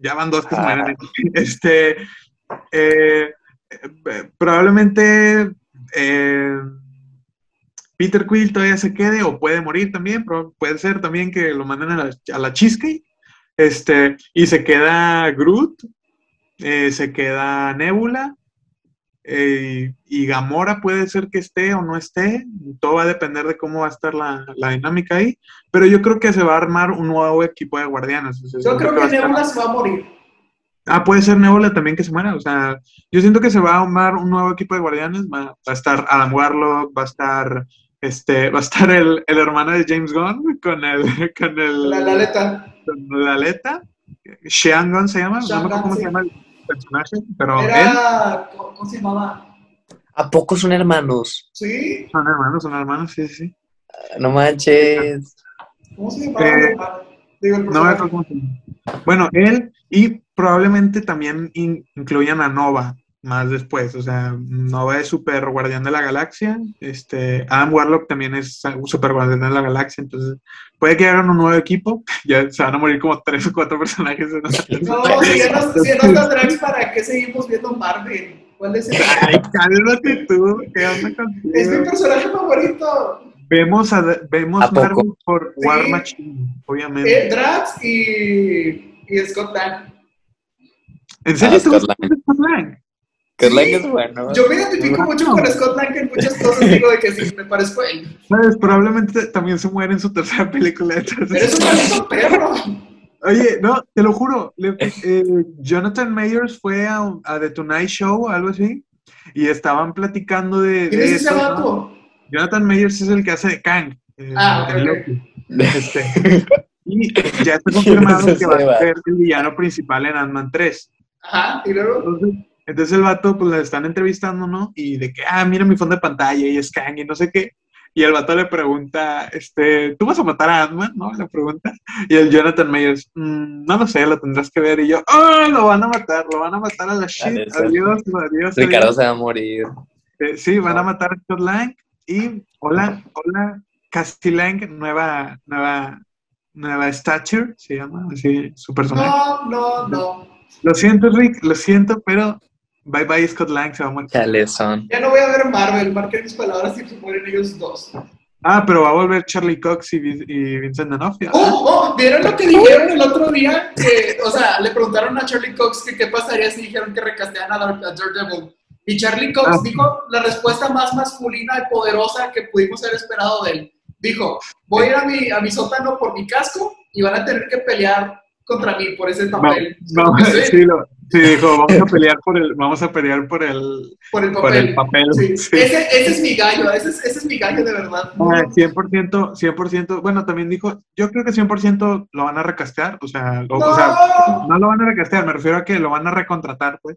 Ya van dos que se Ah. mueren. Este, eh, eh, probablemente eh, Peter Quill todavía se quede o puede morir también, pero puede ser también que lo manden a la, a la Cheesecake. Este, y se queda Groot, eh, se queda Nebula, eh, y Gamora puede ser que esté o no esté, todo va a depender de cómo va a estar la, la dinámica ahí, pero yo creo que se va a armar un nuevo equipo de guardianes. o sea, Yo creo que estar- Nebula se va a morir. Ah, puede ser Nebula también que se muera. O sea, yo siento que se va a armar un nuevo equipo de guardianes. Va, va a estar Adam Warlock, va a estar este, va a estar el, el hermano de James Gunn con el con el La, la aleta. con la aleta. Sean Gunn se llama, Sean no me acuerdo Gunn, cómo sí. se llama el personaje, pero Era. ¿Cómo cómo se llamaba? ¿A poco son hermanos? Sí. son hermanos, son hermanos, sí, sí. sí. No manches. ¿Cómo se llamaba? Eh, Digo, el No me acuerdo cómo se llama. Bueno, él y probablemente también in- incluyan a Nova más después. O sea, Nova es super guardián de la galaxia. Este, Adam Warlock también es super guardián de la galaxia. Entonces, puede que hagan un nuevo equipo. Ya se van a morir como tres o cuatro personajes. en. No, si ya no, si ya no está Drax, ¿para qué seguimos viendo Marvel? ¿Cuál es el.? Ay, cálmate tú. ¿Qué onda Es mi personaje favorito. Vemos a, vemos ¿A? Marvel por Sí. War Machine, obviamente. Eh, Drax y. y Scott Lang. ¿En serio Ah, te gusta Scott Lang. Scott Lang? Es bueno. Yo me identifico Bueno. mucho con Scott Lang en muchas cosas. Digo de que sí, me parezco a él. ¿Sabes? Probablemente también se muere en su tercera película. entonces- Eres un maldito perro. Oye, no, te lo juro. le- eh, Jonathan Mayers fue a, a The Tonight Show o algo así y estaban platicando de, ¿Quién es ese vato? Jonathan Mayers es el que hace de Kang. eh, Ah, en ok, Loki. Este, y ya está confirmado ¿Quién es que va a ser el villano principal en Ant-Man 3. Ajá, y luego. Entonces, entonces el vato, pues le están entrevistando, ¿no? Y de que, ah, mira mi fondo de pantalla y es Kang y no sé qué. Y el vato le pregunta, este, ¿tú vas a matar a Ant-Man? ¿No? Le pregunta. Y el Jonathan Mayers, "Mm, no lo sé, lo tendrás que ver. Y yo, ¡oh, lo van a matar! Lo van a matar a la shit. Adiós, adiós. Ricardo adiós". se va a morir. Eh, sí, van a matar a Scott Lang. Y, hola, hola, Cassie Lang, nueva, nueva, nueva Stature, se llama, así, su personaje. No, no, no. Lo siento, Rick, lo siento, pero bye bye Scott Lang, se va a morir. Chale, son. Ya no voy a ver Marvel. Marqué mis palabras y se mueren ellos dos. Ah, pero va a volver Charlie Cox y, y Vincent D'Onofrio. Oh, oh, ¿vieron lo que dijeron el otro día? Que, o sea, le preguntaron a Charlie Cox que qué pasaría si dijeron que recastean a, a Daredevil. Y Charlie Cox Ah. dijo la respuesta más masculina y poderosa que pudimos haber esperado de él. Dijo, voy a ir a mi, a mi sótano por mi casco y van a tener que pelear contra mí por ese No, papel. no, Sí, sí, lo- sí, dijo, vamos a pelear por el, vamos a pelear por el, por el por papel. el papel. Sí. Sí. Ese, ese es mi gallo, ese es, ese es mi gallo de verdad. Ah, 100%, 100%, bueno, también dijo, yo creo que 100% lo van a recastear, o sea, lo- o sea, No. no lo van a recastear, me refiero a que lo van a recontratar, pues.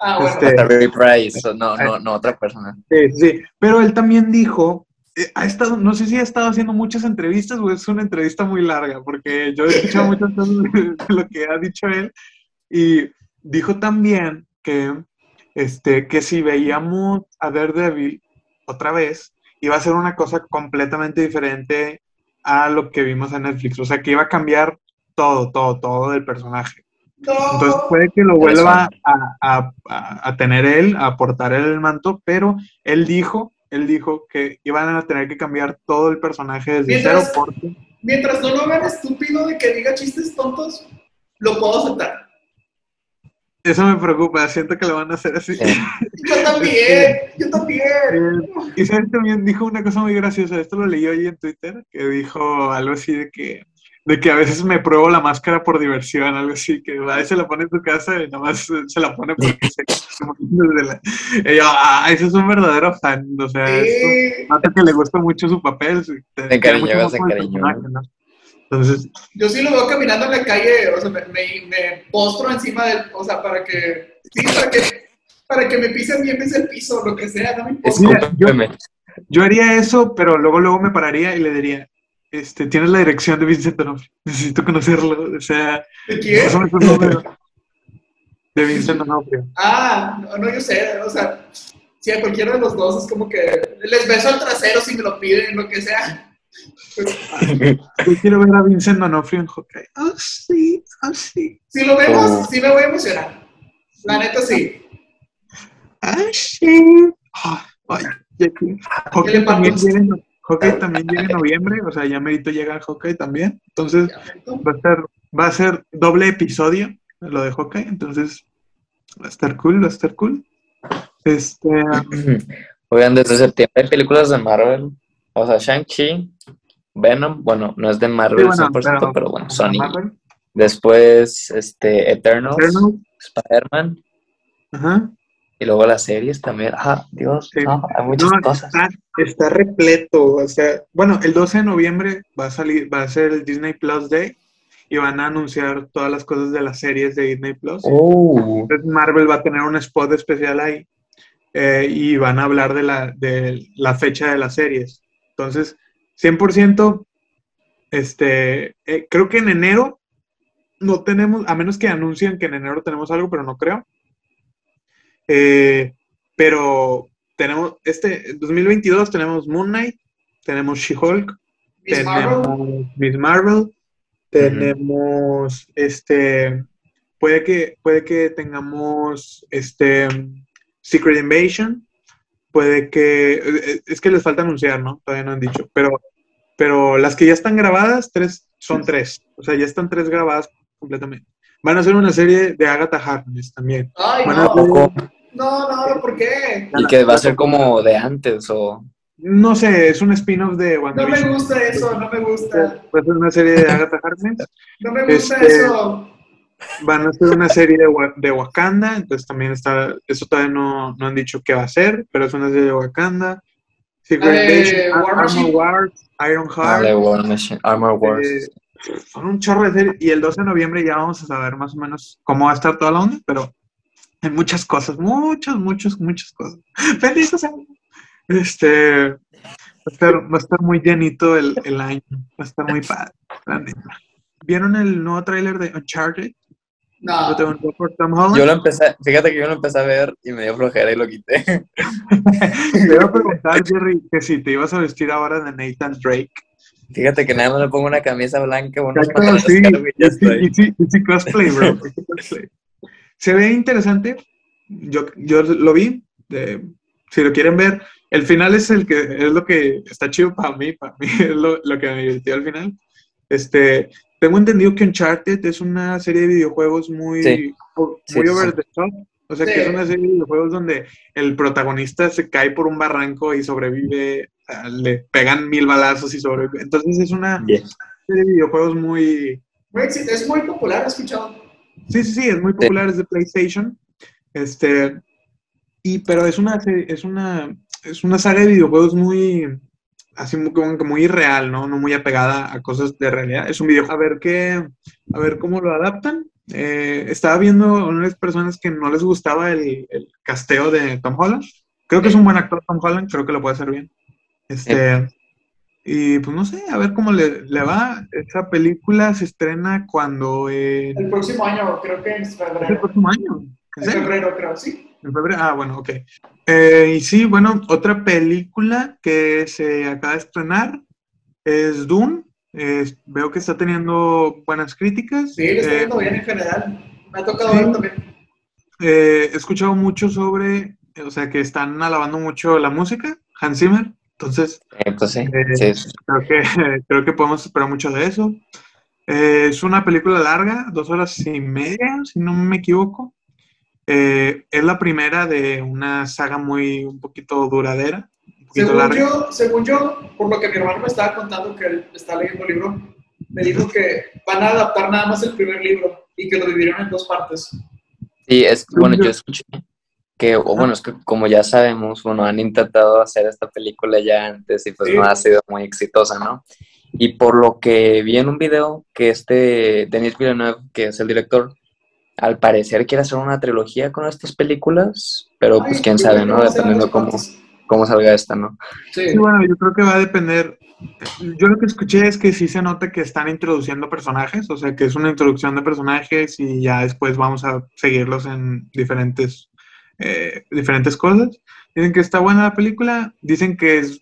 Ah, bueno. Este, Terry Price. No, no, no, otra persona. Sí, sí, pero él también dijo, eh, ha estado, no sé si ha estado haciendo muchas entrevistas o es una entrevista muy larga, porque yo he escuchado muchas cosas de lo que ha dicho él, y dijo también que, este, que si veíamos a Daredevil otra vez, iba a ser una cosa completamente diferente a lo que vimos en Netflix, o sea, que iba a cambiar todo, todo, todo del personaje. No. Entonces puede que lo vuelva a, a- a- a tener él, a aportar él el manto, pero él dijo, él dijo que iban a tener que cambiar todo el personaje desde Mientras- cero porque Mientras no lo hagan estúpido de que diga chistes tontos, lo puedo aceptar. eso me preocupa, siento que lo van a hacer así. Sí. Yo también, yo también. Y sabes también dijo una cosa muy graciosa, esto lo leí hoy en Twitter, que dijo algo así de que de que a veces me pruebo la máscara por diversión, algo así, que a veces la pone en tu casa y nada más se la pone porque se... la... Y yo, ah, ese es un verdadero fan, o sea, Sí. nota que le gusta mucho su papel. Se Se encariñó, se encariñó. Entonces, Yo sí lo veo caminando en la calle, o sea, me, me, me postro encima del, o sea, para que, sí, para que, para que me pisen bien desde el piso, lo que sea, no me importa. Mira, yo- yo haría eso, pero luego, luego me pararía y le diría, este, tienes la dirección de Vincent D'Onofrio, necesito conocerlo, o sea, ¿De quién? de Vincent D'Onofrio. Ah, no, no, yo sé, o sea, si a cualquiera de los dos es como que les beso al trasero si me lo piden, lo que sea. Yo quiero ver a Vincent D'Onofrio en Hawkeye. Oh, sí, oh, sí. si lo vemos, Oh. sí me voy a emocionar. La neta sí. Ah, sí. Ah, ay, que- Hawkeye le también, pasó? Hawkeye también llega en noviembre, o sea, ya merito llega a Hawkeye también. Entonces, va a ser, va a ser doble episodio lo de Hawkeye, entonces va a estar cool, va a estar cool. Este, Oigan, desde septiembre hay películas de Marvel. O sea, Shang-Chi, Venom, bueno, no es de Marvel sí, bueno, 100%, pero, bueno, Sony. Marvel, Después, este, Eternals, Eternals, Spider-Man, ajá. y luego las series también. Ah, Dios, Sí. no, hay muchas No, cosas. Está, está repleto, o sea, bueno, el 12 de noviembre va a salir, va a ser el Disney Plus Day y van a anunciar todas las cosas de las series de Disney Plus. Oh, Entonces Marvel va a tener un spot especial ahí eh, y van a hablar de la, de la fecha de las series. Entonces, 100%, este, eh, creo que en enero no tenemos, a menos que anuncien que en enero tenemos algo, pero no creo. Eh, pero tenemos, este, en 2022 tenemos Moon Knight, tenemos She-Hulk, Miss Marvel, tenemos Miss Marvel, tenemos este puede que puede que tengamos este Secret Invasion, puede que eh, es que les falta anunciar, ¿no? Todavía no han dicho, pero pero las que ya están grabadas tres son tres, o sea, ya están tres grabadas completamente. Van a hacer una serie de Agatha Harkness también. Ay, Van a no, poco. no, no, no, ¿por qué? Y que va a ser como de antes, o. No sé, es un spin-off de No me WandaVision. gusta eso, no me gusta. Va a ser una serie de Agatha Harkness. No me gusta Este, eso. Van a hacer una serie de, de Wakanda, entonces también está, eso todavía no, no han dicho qué va a ser, pero es una serie de Wakanda. Secret War Machine. Armor Wars, Iron Ah, Heart, War Machine, Armor Wars. eh, son un chorro de series, y el 12 de noviembre ya vamos a saber más o menos cómo va a estar toda la onda, pero hay muchas cosas, muchas, muchas, muchas cosas. Bendito sea. Este, va a estar, va a estar muy llenito el, el año, va a estar muy padre, la neta. ¿Vieron el nuevo tráiler de Uncharted? No. protagonizado por Tom Holland. Yo lo empecé, fíjate que yo lo empecé a ver y me dio flojera y lo quité. Te iba a preguntar, Jerry, que si te ibas a vestir ahora de Nathan Drake. Fíjate que nada más me pongo una camisa blanca, unos sí, sí, sí, sí, cosplay, bro. y sí, cosplay. Se ve interesante. Yo, yo lo vi. eh, si lo quieren ver, el final es el que es lo que está chido para mí. Para mí es lo, lo que me divirtió al final. Este, tengo entendido que Uncharted es una serie de videojuegos muy, Sí. muy Sí, over sí. the top. O sea, que es una serie de videojuegos donde el protagonista se cae por un barranco y sobrevive, o sea, le pegan mil balazos y sobrevive. Entonces es una Bien. serie de videojuegos muy... Es muy popular, he escuchado. Sí, sí, sí, es muy popular, es de PlayStation. Este, y, pero es una, es una, es una saga de videojuegos muy, así muy, como que muy irreal, ¿no? No muy apegada a cosas de realidad. Es un videojuego, a ver qué, a ver cómo lo adaptan. Eh, estaba viendo unas personas que no les gustaba el, el casteo de Tom Holland. Creo que es un buen actor Tom Holland, creo que lo puede hacer bien. Este, y pues no sé, a ver cómo le, le va. Esa película se estrena cuando en El próximo año, creo que es el febrero. próximo año. ¿En febrero, creo, sí. ¿En febrero? Ah, bueno, ok. Eh, y sí, bueno, otra película que se acaba de estrenar es Dune. Es- veo que está teniendo buenas críticas. Sí, le está Eh, yendo bien en general. Me ha tocado sí. ver también. eh, he escuchado mucho sobre, o sea, que están alabando mucho la música, Hans Zimmer. Entonces, Eh, pues Eh, sí. creo que, creo que podemos esperar mucho de eso. Eh, es una película larga, dos horas y media, si no me equivoco. Eh, es la primera de una saga muy, un poquito duradera, un poquito Según larga. yo, según yo, por lo que mi hermano me estaba contando que él está leyendo el libro, me dijo que van a adaptar nada más el primer libro y que lo dividieron en dos partes. Sí, es bueno, yo escuché que, o bueno, es que como ya sabemos, bueno, han intentado hacer esta película ya antes y pues Sí. no ha sido muy exitosa, ¿no? Y por lo que vi en un video que este Denis Villeneuve, que es el director, al parecer quiere hacer una trilogía con estas películas, pero pues quién sabe, ¿no? Dependiendo cómo, cómo salga esta, ¿no? Sí. Sí, bueno, yo creo que va a depender. Yo lo que escuché es que sí se nota que están introduciendo personajes, o sea, que es una introducción de personajes y ya después vamos a seguirlos en diferentes, eh, diferentes cosas. Dicen que está buena la película, dicen que es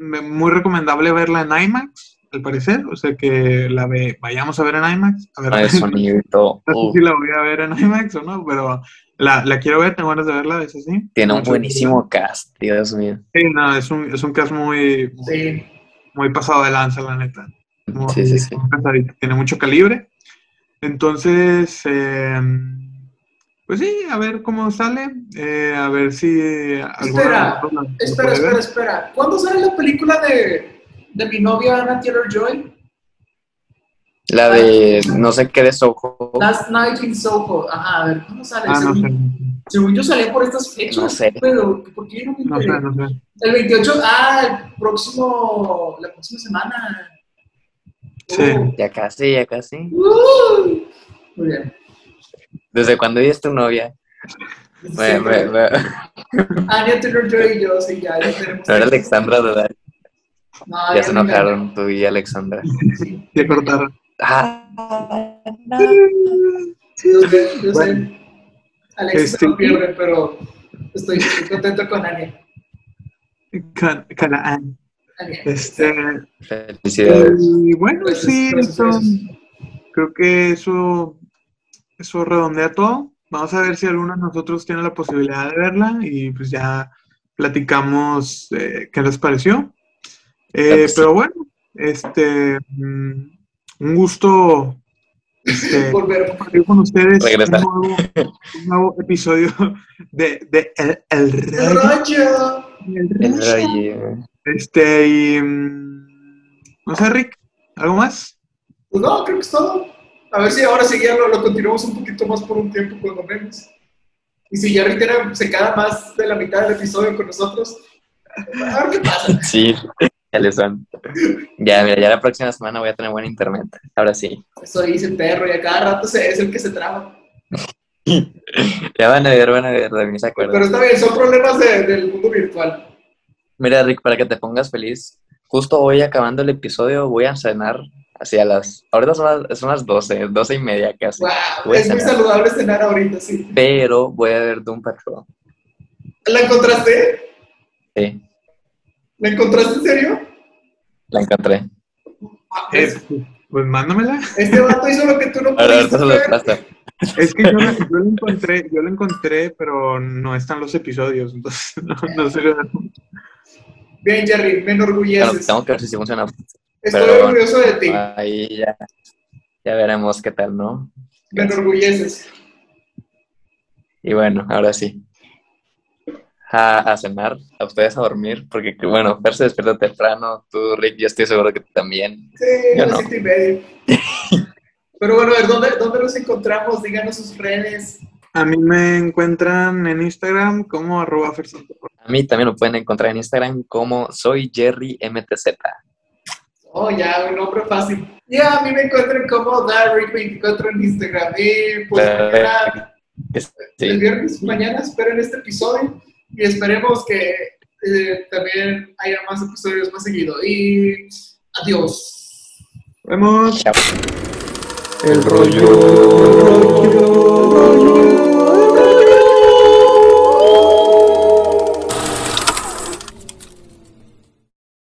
muy recomendable verla en IMAX, al parecer, o sea, que la ve, vayamos a ver en IMAX. A ver, Ah, sonido no sé Uf, si la voy a ver en IMAX o no, pero la, la quiero ver, tengo ganas de verla, eso sí. tiene un Mucho- buenísimo cast, Dios mío. Sí, no, es un, es un cast muy, Sí. muy pasado de lanza, la neta. Muy, Sí, sí, sí. muy. Tiene mucho calibre. Entonces, eh, pues sí, a ver cómo sale. eh, a ver si. Espera, Espera, espera, espera. ¿Cuándo sale la película de, de mi novia Anna Taylor Joy? La de no sé qué de Soho, Last Night in Soho. Ajá, a ver, ¿cuándo sale? Ah, no sé. según, yo salía por estas fechas. No sé. Pero, ¿por qué no me No sé, no sé. El 28, ah, el próximo, la próxima semana. Sí. Oh. ya casi, ya casi. Uh, muy bien. ¿Desde cuándo ella es tu novia? Me- me- me- Anya Taylor Joy y yo, sí, ya, ya tenemos. No era Alexandra, ¿verdad? No, Ya se no, enojaron tú y Alexandra. Sí, Ya cortaron. Ah, yo sé, yo sé. Bueno. Alex Este- no pierde, pero estoy, contento con Anya. Can- Canaan. Anya. Este, felicidades. y bueno, Gracias, sí, gracias, eso- gracias. creo que eso, eso redondea todo. Vamos a ver si alguno de nosotros tiene la posibilidad de verla y pues ya platicamos eh, qué les pareció. Eh, pero bueno, este, mm, un gusto este, Volver. con ustedes un nuevo, un nuevo episodio de, de El, El El. Este, y mm, no sé, Rick, ¿algo más? Pues no, creo que es todo. A ver si ahora sí ya lo, lo continuamos un poquito más por un tiempo, cuando menos. Y si ya Ritera se queda más de la mitad del episodio con nosotros, a ver qué pasa. Sí, ya mira, ya la próxima semana voy a tener buen internet. Ahora sí. Eso dice perro y a cada rato se, es el que se traba. Ya van a ver, van a ver, de mí se Pero acuerdan. está bien, son problemas de- del mundo virtual. Mira, Rick, para que te pongas feliz, justo hoy acabando el episodio voy a cenar hacia las... Ahorita son las, son las 12, 12 y media casi. Wow, es muy saludable cenar ahorita, sí. Pero voy a ver Doom Patrol. ¿La encontraste? Sí, ¿La encontraste en serio? la encontré. Ah, Eh, es- pues mándamela. Este vato hizo lo que tú no Ahora, pudiste ahorita se lo hacer. paso. Es que yo, la- yo lo encontré, yo lo encontré, pero no están los episodios, entonces no, no sé. Bien, Jerry, me enorgulleces. tengo que ver si funciona. Estoy pero- orgulloso de ti. Ahí ya, ya veremos qué tal, ¿no? Me enorgulleces. Y bueno, ahora sí. A, a cenar, a ustedes a dormir, porque bueno, Fer se despierta temprano, tú, Rick, yo estoy seguro que también. Sí, Yo a las no. siete y media. Pero bueno, a ver, ¿dónde, ¿dónde nos encontramos? Díganos sus redes. A mí me encuentran en Instagram como arroba. A mí también lo pueden encontrar en Instagram como soy Jerry MTZ. Oh, ya, un nombre fácil. Ya, a mí me encuentran como Darrick24 en Instagram. Y pues mañana, el Sí, viernes, mañana esperen este episodio y esperemos que eh, también haya más episodios más seguido. Y adiós. Vemos. chao. El rollo.